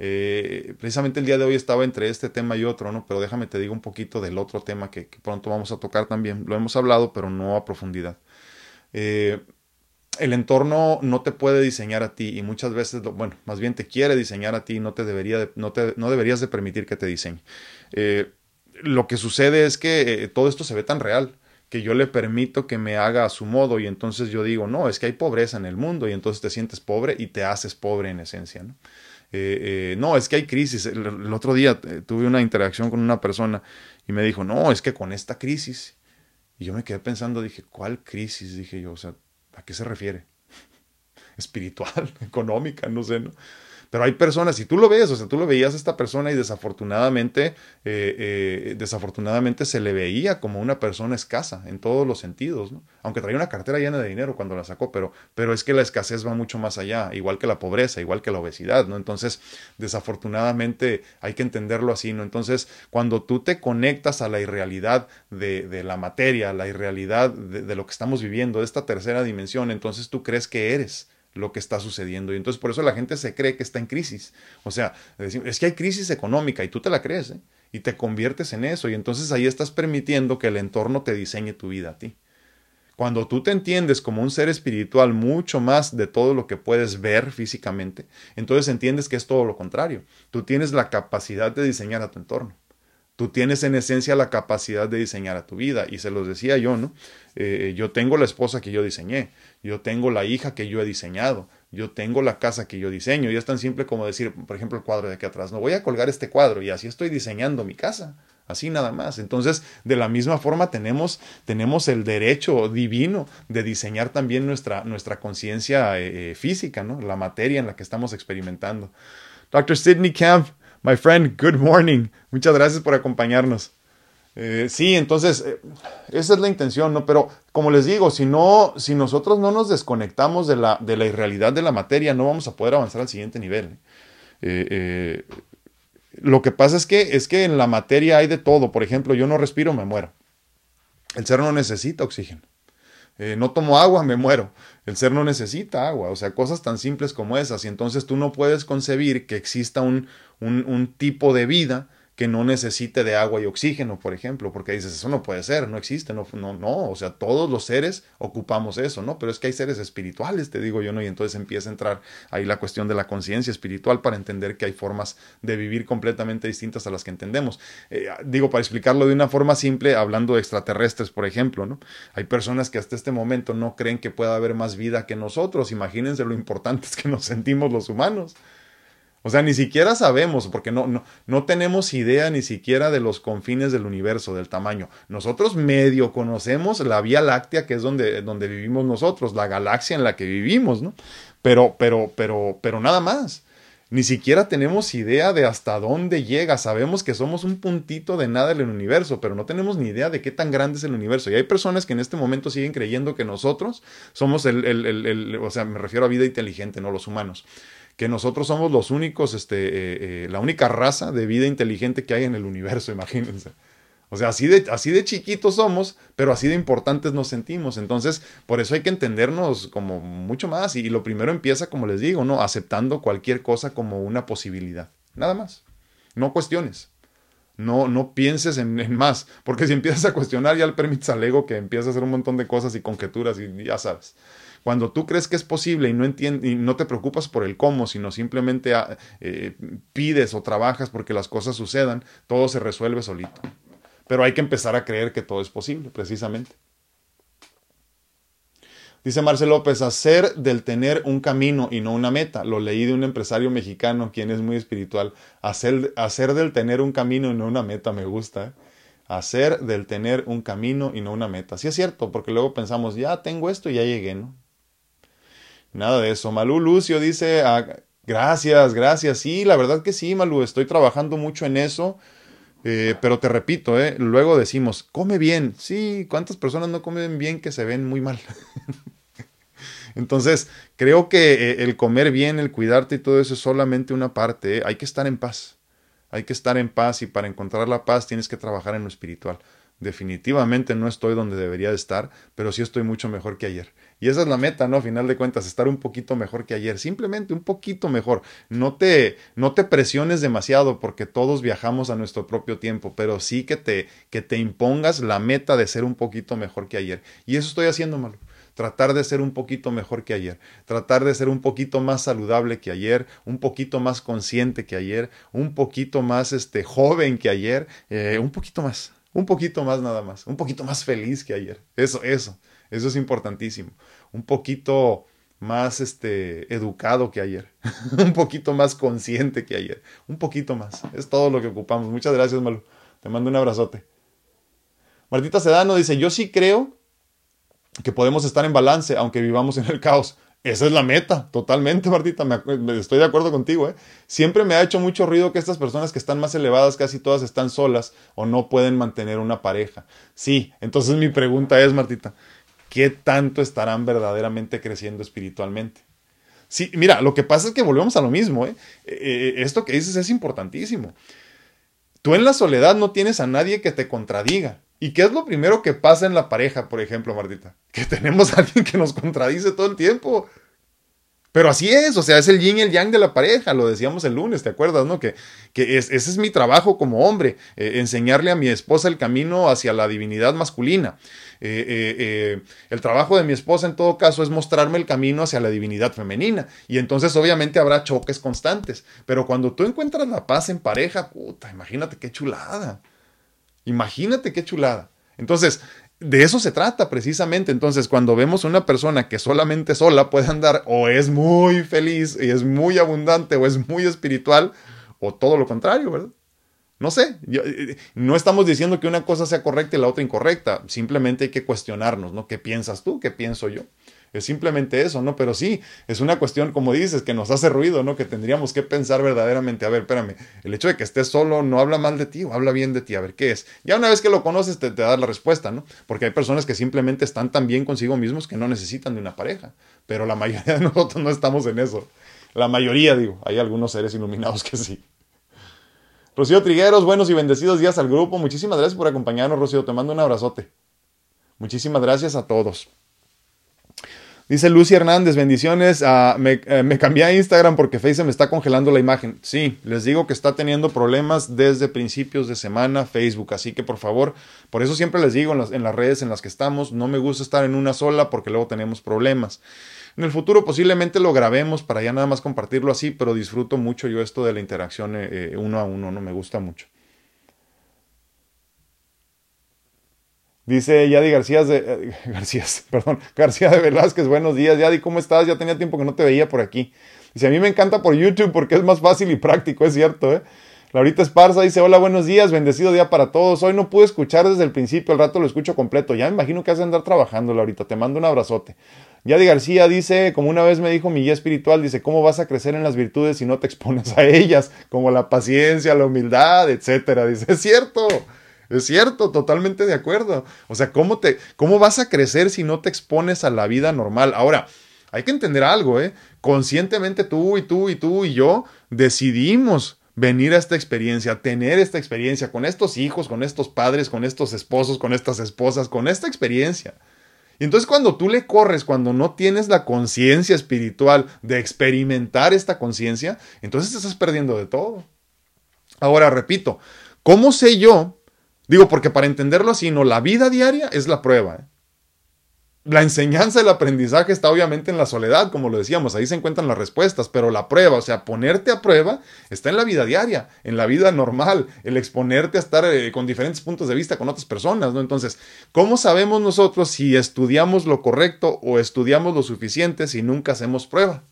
Eh, precisamente el día de hoy estaba entre este tema y otro, ¿no? Pero déjame te digo un poquito del otro tema que, pronto vamos a tocar también. Lo hemos hablado, pero no a profundidad. Eh, el entorno no te puede diseñar a ti y muchas veces, bueno, más bien te quiere diseñar a ti y no, te debería de, no, te, no deberías de permitir que te diseñe. Eh, lo que sucede es que todo esto se ve tan real que yo le permito que me haga a su modo y entonces yo digo, no, es que hay pobreza en el mundo y entonces te sientes pobre y te haces pobre en esencia. ¿no? Eh, eh, no, es que hay crisis. El, otro día eh, tuve una interacción con una persona y me dijo, no, es que con esta crisis. Y yo me quedé pensando, dije, ¿cuál crisis? Dije yo, o sea, ¿a qué se refiere? Espiritual, económica, no sé, ¿no? Pero hay personas, si tú lo ves, o sea, tú lo veías a esta persona y desafortunadamente, eh, eh, desafortunadamente se le veía como una persona escasa en todos los sentidos, ¿no? Aunque traía una cartera llena de dinero cuando la sacó, pero, pero es que la escasez va mucho más allá, igual que la pobreza, igual que la obesidad, ¿no? Entonces, desafortunadamente hay que entenderlo así, ¿no? Entonces, cuando tú te conectas a la irrealidad de, de la materia, la irrealidad de, de lo que estamos viviendo, de esta tercera dimensión, entonces tú crees que eres lo que está sucediendo. Y entonces por eso la gente se cree que está en crisis. O sea, es que hay crisis económica y tú te la crees, ¿eh? Y te conviertes en eso. Y entonces ahí estás permitiendo que el entorno te diseñe tu vida a ti. Cuando tú te entiendes como un ser espiritual mucho más de todo lo que puedes ver físicamente, entonces entiendes que es todo lo contrario. Tú tienes la capacidad de diseñar a tu entorno. Tú tienes en esencia la capacidad de diseñar a tu vida. Y se los decía yo, ¿no? Eh, yo tengo la esposa que yo diseñé yo tengo la hija que yo he diseñado, yo tengo la casa que yo diseño, y es tan simple como decir, por ejemplo, el cuadro de aquí atrás, no voy a colgar este cuadro y así estoy diseñando mi casa, así nada más. Entonces, de la misma forma tenemos, tenemos el derecho divino de diseñar también nuestra, nuestra conciencia eh, eh, física, ¿no? la materia en la que estamos experimentando. Dr. Sidney Camp, my friend, good morning. Muchas gracias por acompañarnos. Eh, sí, entonces, eh, esa es la intención, ¿no? Pero como les digo, si no, si nosotros no nos desconectamos de la, de la irrealidad de la materia, no vamos a poder avanzar al siguiente nivel. Eh, lo que pasa es que, es que en la materia hay de todo. Por ejemplo, yo no respiro, me muero. El ser no necesita oxígeno. Eh, no tomo agua, me muero. El ser no necesita agua, o sea, cosas tan simples como esas. Y entonces tú no puedes concebir que exista un, un tipo de vida que no necesite de agua y oxígeno, por ejemplo, porque dices, eso no puede ser, no existe, no, no, no, o sea, todos los seres ocupamos eso, ¿no? Pero es que hay seres espirituales, te digo yo, ¿no? Y entonces empieza a entrar ahí la cuestión de la conciencia espiritual para entender que hay formas de vivir completamente distintas a las que entendemos. Eh, digo, para explicarlo de una forma simple, hablando de extraterrestres, por ejemplo, ¿no? Hay personas que hasta este momento no creen que pueda haber más vida que nosotros, imagínense lo importantes que nos sentimos los humanos. O sea, ni siquiera sabemos, porque no, no, no tenemos idea ni siquiera de los confines del universo, del tamaño. Nosotros medio conocemos la Vía Láctea, que es donde, donde vivimos nosotros, la galaxia en la que vivimos, ¿no? Pero, pero, pero, pero nada más. Ni siquiera tenemos idea de hasta dónde llega. Sabemos que somos un puntito de nada en el universo, pero no tenemos ni idea de qué tan grande es el universo. Y hay personas que en este momento siguen creyendo que nosotros somos el, el, el, el o sea, me refiero a vida inteligente, no los humanos que nosotros somos los únicos, este, eh, eh, la única raza de vida inteligente que hay en el universo, imagínense. O sea, así de, así de chiquitos somos, pero así de importantes nos sentimos. Entonces, por eso hay que entendernos como mucho más. Y lo primero empieza, como les digo, ¿no? Aceptando cualquier cosa como una posibilidad. Nada más. No cuestiones. No, no pienses en, más. Porque si empiezas a cuestionar, ya le permites al ego que empieza a hacer un montón de cosas y conjeturas y ya sabes. Cuando tú crees que es posible y no, y no te preocupas por el cómo, sino simplemente ah, eh, pides o trabajas porque las cosas sucedan, todo se resuelve solito. Pero hay que empezar a creer que todo es posible, precisamente. Dice Marcel López, hacer del tener un camino y no una meta. Lo leí de un empresario mexicano quien es muy espiritual. Hacer, hacer del tener un camino y no una meta me gusta. ¿eh? Hacer del tener un camino y no una meta. Sí es cierto, porque luego pensamos, ya tengo esto y ya llegué, ¿no? Nada de eso. Malú Lucio dice, ah, gracias, gracias. Sí, la verdad que sí, Malú, estoy trabajando mucho en eso. Eh, pero te repito, eh, luego decimos, come bien. Sí, ¿cuántas personas no comen bien que se ven muy mal? Entonces, creo que eh, el comer bien, el cuidarte y todo eso es solamente una parte. Eh. Hay que estar en paz. Hay que estar en paz y para encontrar la paz tienes que trabajar en lo espiritual. Definitivamente no estoy donde debería de estar, pero sí estoy mucho mejor que ayer. Y esa es la meta, ¿no? A final de cuentas, estar un poquito mejor que ayer, simplemente un poquito mejor. No te, no te presiones demasiado porque todos viajamos a nuestro propio tiempo, pero sí que te, que te impongas la meta de ser un poquito mejor que ayer. Y eso estoy haciendo, Malo. Tratar de ser un poquito mejor que ayer, tratar de ser un poquito más saludable que ayer, un poquito más consciente que ayer, un poquito más este, joven que ayer, eh, un poquito más, un poquito más nada más, un poquito más feliz que ayer. Eso, eso. Eso es importantísimo. Un poquito más este, educado que ayer, un poquito más consciente que ayer, un poquito más. Es todo lo que ocupamos. Muchas gracias, Malu. Te mando un abrazote. Martita Sedano dice, yo sí creo que podemos estar en balance aunque vivamos en el caos. Esa es la meta, totalmente, Martita. Me, estoy de acuerdo contigo. ¿eh? Siempre me ha hecho mucho ruido que estas personas que están más elevadas, casi todas están solas o no pueden mantener una pareja. Sí, entonces mi pregunta es, Martita, qué tanto estarán verdaderamente creciendo espiritualmente. Sí, mira, lo que pasa es que volvemos a lo mismo. ¿eh? Eh, eh, esto que dices es importantísimo. Tú en la soledad no tienes a nadie que te contradiga. ¿Y qué es lo primero que pasa en la pareja, por ejemplo, Martita? Que tenemos a alguien que nos contradice todo el tiempo. Pero así es, o sea, es el yin y el yang de la pareja, lo decíamos el lunes, ¿te acuerdas, no? Que, que ese es mi trabajo como hombre, enseñarle a mi esposa el camino hacia la divinidad masculina. Eh, eh, eh, el trabajo de mi esposa en todo caso es mostrarme el camino hacia la divinidad femenina. Y entonces obviamente habrá choques constantes. Pero cuando tú encuentras la paz en pareja, puta, imagínate qué chulada. Imagínate qué chulada. Entonces, de eso se trata precisamente. Entonces, cuando vemos una persona que solamente sola puede andar o es muy feliz y es muy abundante o es muy espiritual, o todo lo contrario, ¿verdad? No sé, eh, eh, no estamos diciendo que una cosa sea correcta y la otra incorrecta, simplemente hay que cuestionarnos, ¿no? ¿Qué piensas tú? ¿Qué pienso yo? Es simplemente eso, ¿no? Pero sí, es una cuestión, como dices, que nos hace ruido, ¿no? Que tendríamos que pensar verdaderamente, a ver, espérame, el hecho de que estés solo no habla mal de ti o habla bien de ti, a ver, ¿qué es? Ya una vez que lo conoces te, te da la respuesta, ¿no? Porque hay personas que simplemente están tan bien consigo mismos que no necesitan de una pareja, pero la mayoría de nosotros no estamos en eso. La mayoría, digo, hay algunos seres iluminados que sí. Rocío Trigueros, buenos y bendecidos días al grupo. Muchísimas gracias por acompañarnos, Rocío. Te mando un abrazote. Muchísimas gracias a todos. Dice Lucy Hernández, bendiciones. Ah, me, eh, me, cambié a Instagram porque Facebook me está congelando la imagen. Sí, les digo que está teniendo problemas desde principios de semana Facebook. Así que por favor, por eso siempre les digo en las redes en las que estamos, no me gusta estar en una sola porque luego tenemos problemas. En el futuro posiblemente lo grabemos para ya nada más compartirlo así, pero disfruto mucho yo esto de la interacción eh, uno a uno, no me gusta mucho. Dice Yadi García de, eh, García, perdón, García de Velázquez, buenos días, Yadi, ¿cómo estás? Ya tenía tiempo que no te veía por aquí. Dice, a mí me encanta por YouTube porque es más fácil y práctico, es cierto, ¿eh? Laurita Esparza dice, hola, buenos días, bendecido día para todos. Hoy no pude escuchar desde el principio, al rato lo escucho completo. Ya me imagino que has de andar trabajando, Laurita, te mando un abrazote. Yadi García dice, como una vez me dijo mi guía espiritual, dice, ¿cómo vas a crecer en las virtudes si no te expones a ellas? Como la paciencia, la humildad, etcétera. Dice, es cierto. Es cierto, totalmente de acuerdo. O sea, ¿cómo, te, ¿cómo vas a crecer si no te expones a la vida normal? Ahora, hay que entender algo, ¿eh? Conscientemente tú y tú y tú y yo decidimos venir a esta experiencia, tener esta experiencia con estos hijos, con estos padres, con estos esposos, con estas esposas, con esta experiencia. Entonces cuando tú le corres, cuando no tienes la conciencia espiritual de experimentar esta conciencia, entonces te estás perdiendo de todo. Ahora, repito, ¿cómo sé yo Digo, porque para entenderlo así, no, la vida diaria es la prueba. ¿eh? La enseñanza, el aprendizaje está obviamente en la soledad, como lo decíamos, ahí se encuentran las respuestas, pero la prueba, o sea, ponerte a prueba, está en la vida diaria, en la vida normal, el exponerte a estar eh, con diferentes puntos de vista con otras personas, ¿no? Entonces, ¿cómo sabemos nosotros si estudiamos lo correcto o estudiamos lo suficiente si nunca hacemos prueba?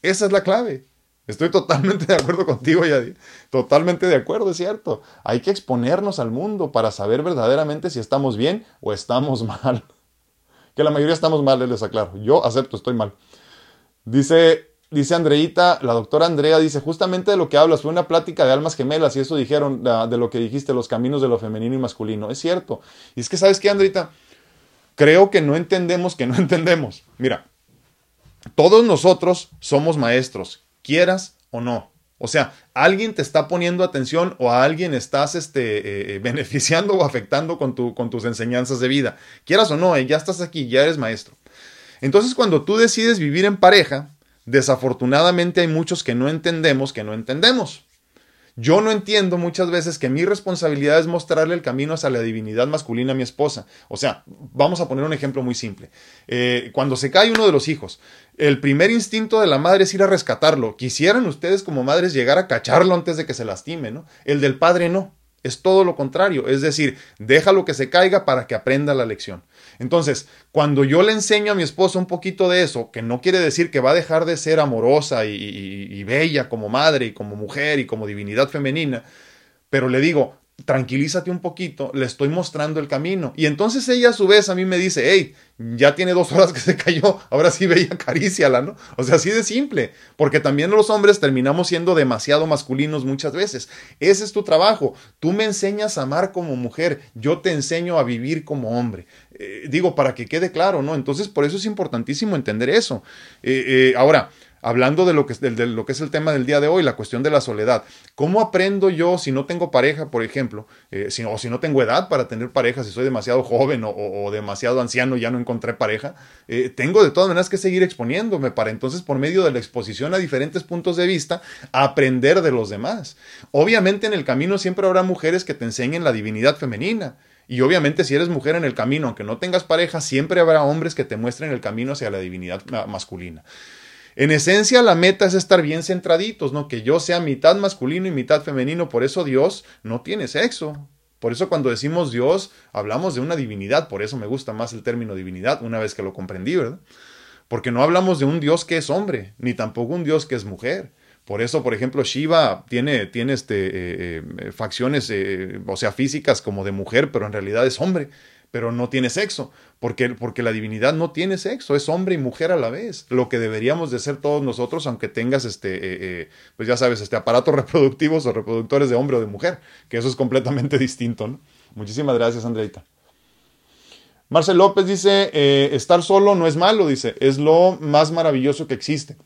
Esa es la clave. Estoy totalmente de acuerdo contigo, Yadi. Totalmente de acuerdo, es cierto. Hay que exponernos al mundo para saber verdaderamente si estamos bien o estamos mal. Que la mayoría estamos mal, les aclaro. Yo acepto, estoy mal. Dice, dice Andreita, la doctora Andrea dice, justamente de lo que hablas, fue una plática de almas gemelas y eso dijeron de lo que dijiste, los caminos de lo femenino y masculino. Es cierto. Y es que, ¿sabes qué, Andreita? Creo que no entendemos que no entendemos. Mira, todos nosotros somos maestros quieras o no. O sea, alguien te está poniendo atención o a alguien estás este, eh, eh, beneficiando o afectando con, tu, con tus enseñanzas de vida. Quieras o no, eh, ya estás aquí, ya eres maestro. Entonces, cuando tú decides vivir en pareja, desafortunadamente hay muchos que no entendemos que no entendemos. Yo no entiendo muchas veces que mi responsabilidad es mostrarle el camino hacia la divinidad masculina a mi esposa. O sea, vamos a poner un ejemplo muy simple. Eh, cuando se cae uno de los hijos, el primer instinto de la madre es ir a rescatarlo. Quisieran ustedes como madres llegar a cacharlo antes de que se lastime, ¿no? El del padre no. Es todo lo contrario, es decir, déjalo que se caiga para que aprenda la lección. Entonces, cuando yo le enseño a mi esposa un poquito de eso, que no quiere decir que va a dejar de ser amorosa y, y bella como madre y como mujer y como divinidad femenina, pero le digo, tranquilízate un poquito, le estoy mostrando el camino. Y entonces ella a su vez a mí me dice, hey, ya tiene dos horas que se cayó, ahora sí ve y acaríciala, ¿no? O sea, así de simple, porque también los hombres terminamos siendo demasiado masculinos muchas veces. Ese es tu trabajo, tú me enseñas a amar como mujer, yo te enseño a vivir como hombre. Eh, digo, para que quede claro, ¿no? Entonces, por eso es importantísimo entender eso. Eh, eh, ahora, hablando de lo, que, de, lo que es el tema del día de hoy, la cuestión de la soledad. ¿Cómo aprendo yo si no tengo pareja, por ejemplo, eh, si, o si no tengo edad para tener pareja, si soy demasiado joven o, demasiado anciano, ya no encontré pareja? Eh, tengo de todas maneras que seguir exponiéndome para entonces, por medio de la exposición a diferentes puntos de vista, aprender de los demás. Obviamente en el camino siempre habrá mujeres que te enseñen la divinidad femenina. Y obviamente si eres mujer en el camino, aunque no tengas pareja, siempre habrá hombres que te muestren el camino hacia la divinidad masculina. En esencia, la meta es estar bien centraditos, ¿no? Que yo sea mitad masculino y mitad femenino. Por eso Dios no tiene sexo. Por eso cuando decimos Dios, hablamos de una divinidad. Por eso me gusta más el término divinidad, una vez que lo comprendí, ¿verdad? Porque no hablamos de un Dios que es hombre, ni tampoco un Dios que es mujer. Por eso, por ejemplo, Shiva tiene, tiene este, eh, eh, facciones, eh, o sea, físicas como de mujer, pero en realidad es hombre pero no tiene sexo, porque, porque la divinidad no tiene sexo, es hombre y mujer a la vez, lo que deberíamos de ser todos nosotros, aunque tengas este, eh, eh, pues ya sabes, este aparatos reproductivos o reproductores de hombre o de mujer, que eso es completamente distinto, ¿no? Muchísimas gracias, Andreita. Marcel López dice, eh, estar solo no es malo, dice, es lo más maravilloso que existe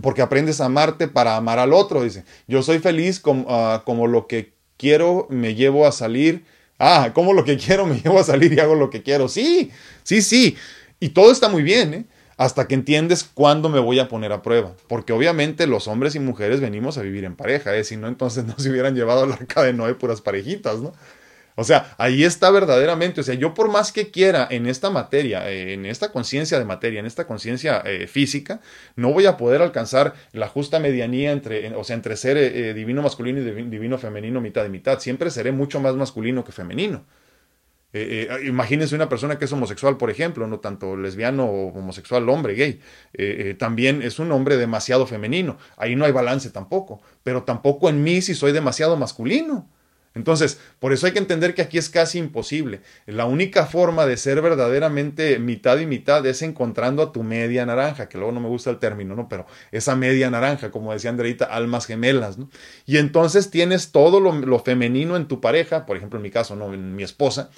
porque aprendes a amarte para amar al otro, dice. Yo soy feliz como, ah, como lo que quiero me llevo a salir Ah, como lo que quiero me llevo a salir y hago lo que quiero. Sí, sí, sí. Y todo está muy bien, ¿eh? hasta que entiendes cuándo me voy a poner a prueba. Porque obviamente los hombres y mujeres venimos a vivir en pareja, ¿eh? si no, entonces no se hubieran llevado al arca de Noé puras parejitas, ¿no? O sea, ahí está verdaderamente, o sea, yo por más que quiera en esta materia, eh, en esta conciencia de materia, en esta conciencia eh, física, no voy a poder alcanzar la justa medianía entre, o sea, entre ser eh, divino masculino y divino femenino mitad de mitad. Siempre seré mucho más masculino que femenino. imagínense una persona que es homosexual, por ejemplo, no tanto lesbiano o homosexual, hombre gay, también es un hombre demasiado femenino. Ahí no hay balance tampoco, pero tampoco en mí si soy demasiado masculino. Entonces, por eso hay que entender que aquí es casi imposible. La única forma de ser verdaderamente mitad y mitad es encontrando a tu media naranja, que luego no me gusta el término, ¿no? Pero esa media naranja, como decía Andreita, almas gemelas, ¿no? Y entonces tienes todo lo, femenino en tu pareja, por ejemplo en mi caso, ¿no? En mi esposa,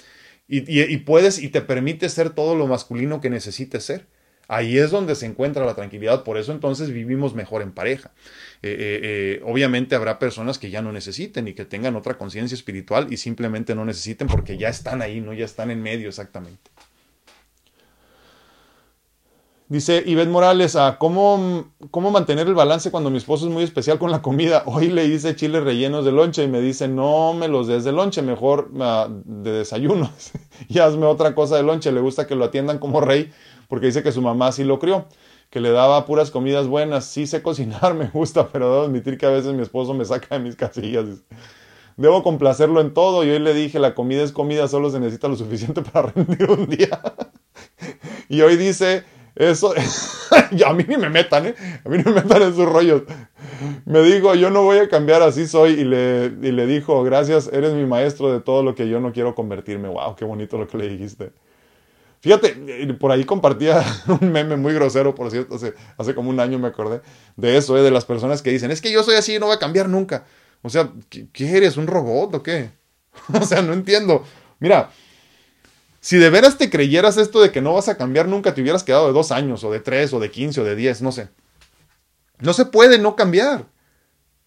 y, y puedes y te permite ser todo lo masculino que necesites ser. Ahí es donde se encuentra la tranquilidad, por eso entonces vivimos mejor en pareja. Eh, eh, eh, obviamente habrá personas que ya no necesiten y que tengan otra conciencia espiritual y simplemente no necesiten porque ya están ahí, ¿no? Ya están en medio exactamente. Dice Ivette Morales, ah, ¿cómo, ¿cómo mantener el balance cuando mi esposo es muy especial con la comida? Hoy le hice chiles rellenos de lonche y me dice, no me los des de lonche, mejor ah, de desayuno. y hazme otra cosa de lonche. Le gusta que lo atiendan como rey porque dice que su mamá sí lo crió que le daba puras comidas buenas. Sí sé cocinar, me gusta, pero debo admitir que a veces mi esposo me saca de mis casillas. Debo complacerlo en todo y hoy le dije, la comida es comida, solo se necesita lo suficiente para rendir un día. y hoy dice, eso, a mí ni me metan, ¿eh? A mí ni me metan en sus rollos. Me dijo, yo no voy a cambiar, así soy. Y le, y le dijo, gracias, eres mi maestro de todo lo que yo no quiero convertirme. Wow, qué bonito lo que le dijiste. Fíjate, eh, por ahí compartía un meme muy grosero, por cierto, hace, como un año me acordé de eso, eh, de las personas que dicen, es que yo soy así y no voy a cambiar nunca. O sea, ¿qué, eres? ¿Un robot o qué? o sea, no entiendo. Mira, si de veras te creyeras esto de que no vas a cambiar nunca, te hubieras quedado de dos años, o de tres, o de quince, o de diez, no sé. No se puede no cambiar.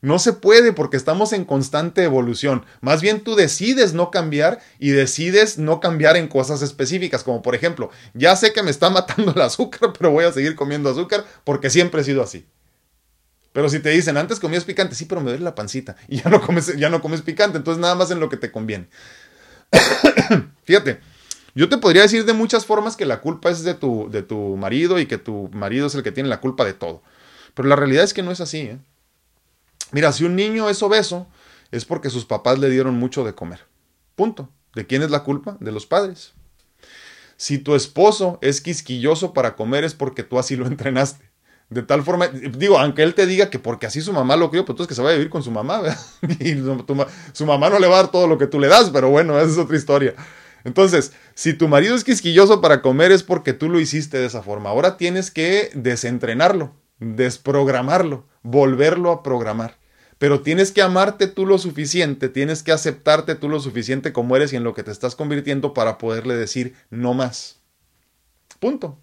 No se puede porque estamos en constante evolución. Más bien tú decides no cambiar y decides no cambiar en cosas específicas, como por ejemplo, ya sé que me está matando el azúcar, pero voy a seguir comiendo azúcar porque siempre he sido así. Pero si te dicen, antes comías picante, sí, pero me duele la pancita y ya no comes, ya no comes picante, entonces nada más en lo que te conviene. Fíjate, yo te podría decir de muchas formas que la culpa es de tu, de tu marido y que tu marido es el que tiene la culpa de todo. Pero la realidad es que no es así, ¿eh? Mira, si un niño es obeso, es porque sus papás le dieron mucho de comer. Punto. ¿De quién es la culpa? De los padres. Si tu esposo es quisquilloso para comer es porque tú así lo entrenaste. De tal forma, digo, aunque él te diga que porque así su mamá lo crió, pues entonces que se vaya a vivir con su mamá, ¿verdad? Y su mamá no le va a dar todo lo que tú le das, pero bueno, esa es otra historia. Entonces, si tu marido es quisquilloso para comer es porque tú lo hiciste de esa forma. Ahora tienes que desentrenarlo, desprogramarlo, volverlo a programar pero tienes que amarte tú lo suficiente, tienes que aceptarte tú lo suficiente como eres y en lo que te estás convirtiendo para poderle decir no más. Punto.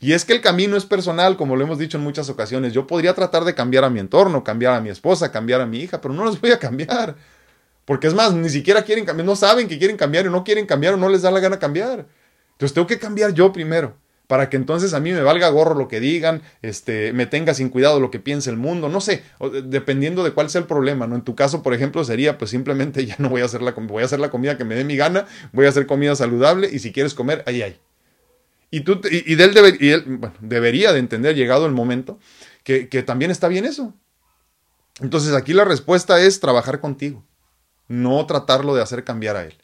Y es que el camino es personal, como lo hemos dicho en muchas ocasiones. Yo podría tratar de cambiar a mi entorno, cambiar a mi esposa, cambiar a mi hija, pero no los voy a cambiar. Porque es más, ni siquiera quieren cambiar, no saben que quieren cambiar o no quieren cambiar o no les da la gana cambiar. Entonces tengo que cambiar yo primero para que entonces a mí me valga gorro lo que digan, este, me tenga sin cuidado lo que piense el mundo, no sé, dependiendo de cuál sea el problema, ¿no? En tu caso, por ejemplo, sería pues simplemente ya no voy a hacer la voy a hacer la comida que me dé mi gana, voy a hacer comida saludable y si quieres comer, ahí hay. Y tú y, él, debería de entender llegado el momento que, que también está bien eso. Entonces aquí la respuesta es trabajar contigo, no tratarlo de hacer cambiar a él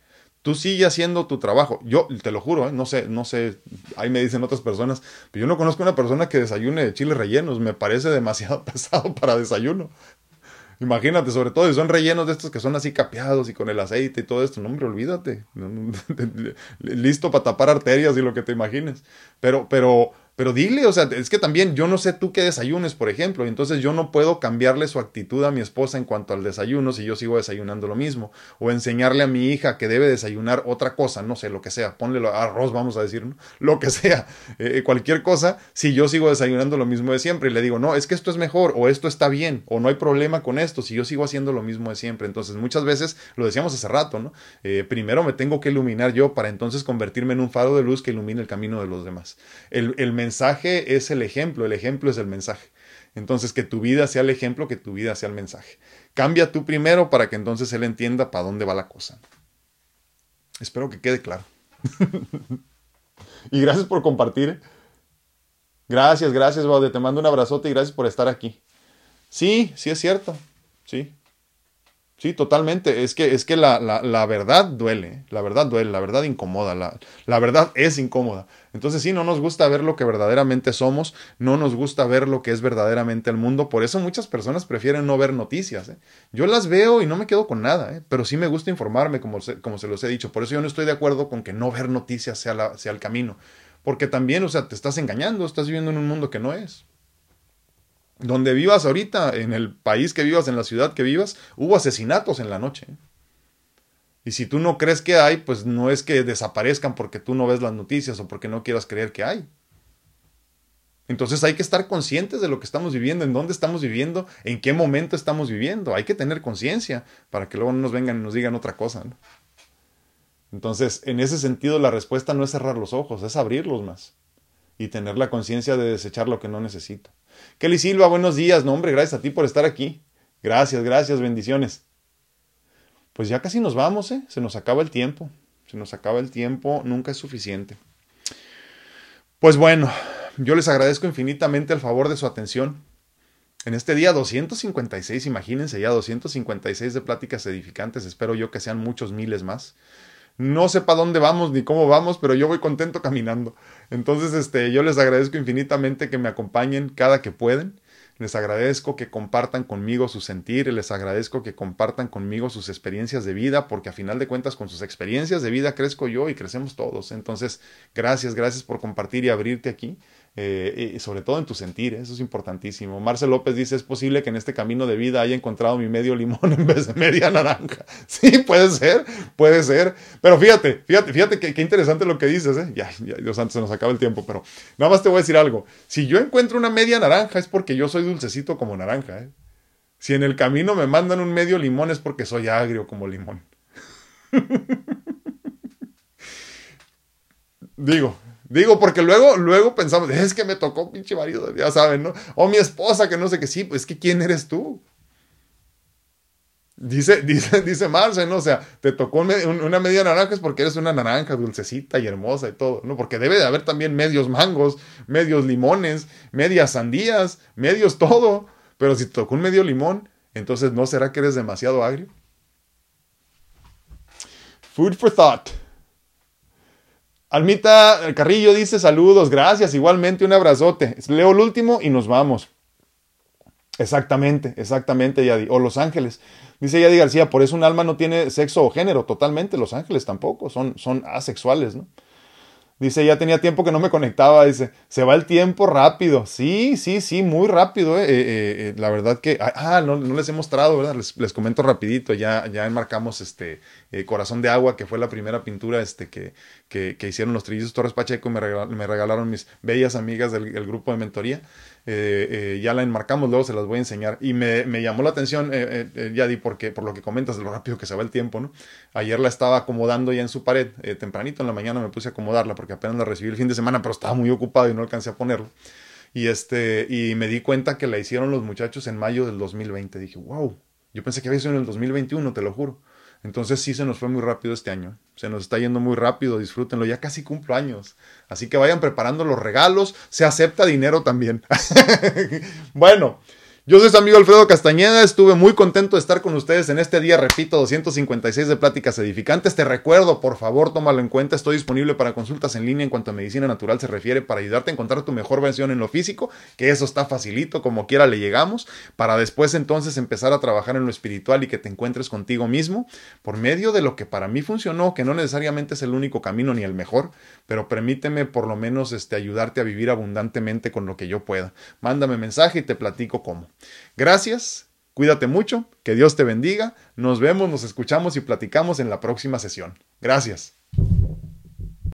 tú sigue haciendo tu trabajo. Yo te lo juro, ¿eh? no sé, no sé, ahí me dicen otras personas, pero yo no conozco una persona que desayune chiles rellenos, me parece demasiado pesado para desayuno. Imagínate, sobre todo si son rellenos de estos que son así capeados y con el aceite y todo esto, no hombre, olvídate. Listo para tapar arterias y lo que te imagines. Pero, pero, pero dile, o sea, es que también yo no sé tú qué desayunes, por ejemplo, y entonces yo no puedo cambiarle su actitud a mi esposa en cuanto al desayuno si yo sigo desayunando lo mismo, o enseñarle a mi hija que debe desayunar otra cosa, no sé, lo que sea, ponle arroz, vamos a decir, ¿no? lo que sea, eh, cualquier cosa, si yo sigo desayunando lo mismo de siempre y le digo, no, es que esto es mejor, o esto está bien, o no hay problema con esto, si yo sigo haciendo lo mismo de siempre, entonces muchas veces, lo decíamos hace rato, ¿no? Eh, primero me tengo que iluminar yo para entonces convertirme en un faro de luz que ilumine el camino de los demás. El, el mensaje es el ejemplo, el ejemplo es el mensaje. Entonces, que tu vida sea el ejemplo, que tu vida sea el mensaje. Cambia tú primero para que entonces él entienda para dónde va la cosa. Espero que quede claro. y gracias por compartir. Gracias, gracias, Baude. Te mando un abrazote y gracias por estar aquí. Sí, sí es cierto. Sí. Sí, totalmente. Es que, es que la, la, verdad duele, la verdad duele, la verdad incomoda, la, la, verdad es incómoda. Entonces sí, no nos gusta ver lo que verdaderamente somos, no nos gusta ver lo que es verdaderamente el mundo. Por eso muchas personas prefieren no ver noticias. ¿eh? Yo las veo y no me quedo con nada, ¿eh? pero sí me gusta informarme, como se, como se los he dicho. Por eso yo no estoy de acuerdo con que no ver noticias sea, sea el camino. Porque también, o sea, te estás engañando, estás viviendo en un mundo que no es donde vivas ahorita, en el país que vivas, en la ciudad que vivas, hubo asesinatos en la noche. Y si tú no crees que hay, pues no es que desaparezcan porque tú no ves las noticias o porque no quieras creer que hay. Entonces hay que estar conscientes de lo que estamos viviendo, en dónde estamos viviendo, en qué momento estamos viviendo. Hay que tener conciencia para que luego no nos vengan y nos digan otra cosa. Entonces, en ese sentido, la respuesta no es cerrar los ojos, es abrirlos más y tener la conciencia de desechar lo que no necesito. Kelly Silva, buenos días. No, hombre, gracias a ti por estar aquí. Gracias, gracias, bendiciones. Pues ya casi nos vamos, ¿eh? Se nos acaba el tiempo. Se nos acaba el tiempo, nunca es suficiente. Pues bueno, yo les agradezco infinitamente el favor de su atención. En este día 256, imagínense ya 256 de pláticas edificantes, espero yo que sean muchos miles más. No sé para dónde vamos ni cómo vamos, pero yo voy contento caminando. Entonces, este, yo les agradezco infinitamente que me acompañen cada que pueden. Les agradezco que compartan conmigo su sentir, les agradezco que compartan conmigo sus experiencias de vida, porque a final de cuentas con sus experiencias de vida crezco yo y crecemos todos. Entonces, gracias, gracias por compartir y abrirte aquí. Eh, y sobre todo en tu sentir, eso es importantísimo. Marcel López dice, es posible que en este camino de vida haya encontrado mi medio limón en vez de media naranja. Sí, puede ser, puede ser. Pero fíjate, fíjate, fíjate qué, interesante lo que dices, ¿eh? Ya, Dios antes se nos acaba el tiempo, pero nada más te voy a decir algo. Si yo encuentro una media naranja es porque yo soy dulcecito como naranja, ¿eh? Si en el camino me mandan un medio limón es porque soy agrio como limón. Digo, Digo, porque luego, luego pensamos, es que me tocó pinche marido, ya saben, ¿no? O mi esposa, que no sé qué, sí, pues que ¿quién eres tú? Dice, dice, dice ¿no? O sea, te tocó una media naranja es porque eres una naranja dulcecita y hermosa y todo, ¿no? Porque debe de haber también medios mangos, medios limones, medias sandías, medios todo. Pero si te tocó un medio limón, entonces ¿no será que eres demasiado agrio? Food for thought. Almita Carrillo dice saludos, gracias, igualmente un abrazote. Leo el último y nos vamos. Exactamente, exactamente, Yadi. O Los Ángeles. Dice Yadi García, por eso un alma no tiene sexo o género, totalmente. Los Ángeles tampoco, son, son asexuales, ¿no? Dice, ya tenía tiempo que no me conectaba. Dice, se va el tiempo rápido. Sí, sí, sí, muy rápido. Eh, eh, eh, la verdad que, ah, ah, no, no, les he mostrado, ¿verdad? Les, les comento rapidito. Ya, ya enmarcamos este Corazón de Agua, que fue la primera pintura este, que, que, hicieron los trillizos Torres Pacheco me, regalaron mis bellas amigas del grupo de mentoría. Eh, eh, ya la enmarcamos, luego se las voy a enseñar. Y me, llamó la atención, eh, eh ya di porque, por lo que comentas, de lo rápido que se va el tiempo, ¿no? Ayer la estaba acomodando ya en su pared, tempranito en la mañana me puse a acomodarla porque apenas la recibí el fin de semana, pero estaba muy ocupado y no alcancé a ponerlo. Y, este, y me di cuenta que la hicieron los muchachos en mayo del 2020. Dije, wow, yo pensé que había sido en el 2021, te lo juro. Entonces sí se nos fue muy rápido este año. Se nos está yendo muy rápido, disfrútenlo. Ya casi cumplo años. Así que vayan preparando los regalos. Se acepta dinero también. bueno. Yo soy su amigo Alfredo Castañeda, estuve muy contento de estar con ustedes en este día, repito, 256 de pláticas edificantes. Te recuerdo, por favor, tómalo en cuenta, estoy disponible para consultas en línea en cuanto a medicina natural se refiere, para ayudarte a encontrar tu mejor versión en lo físico, que eso está facilito, como quiera le llegamos, para después entonces empezar a trabajar en lo espiritual y que te encuentres contigo mismo, por medio de lo que para mí funcionó, que no necesariamente es el único camino ni el mejor, pero permíteme por lo menos este, ayudarte a vivir abundantemente con lo que yo pueda. Mándame mensaje y te platico cómo. Gracias, cuídate mucho, que Dios te bendiga, nos vemos, nos escuchamos y platicamos en la próxima sesión. Gracias.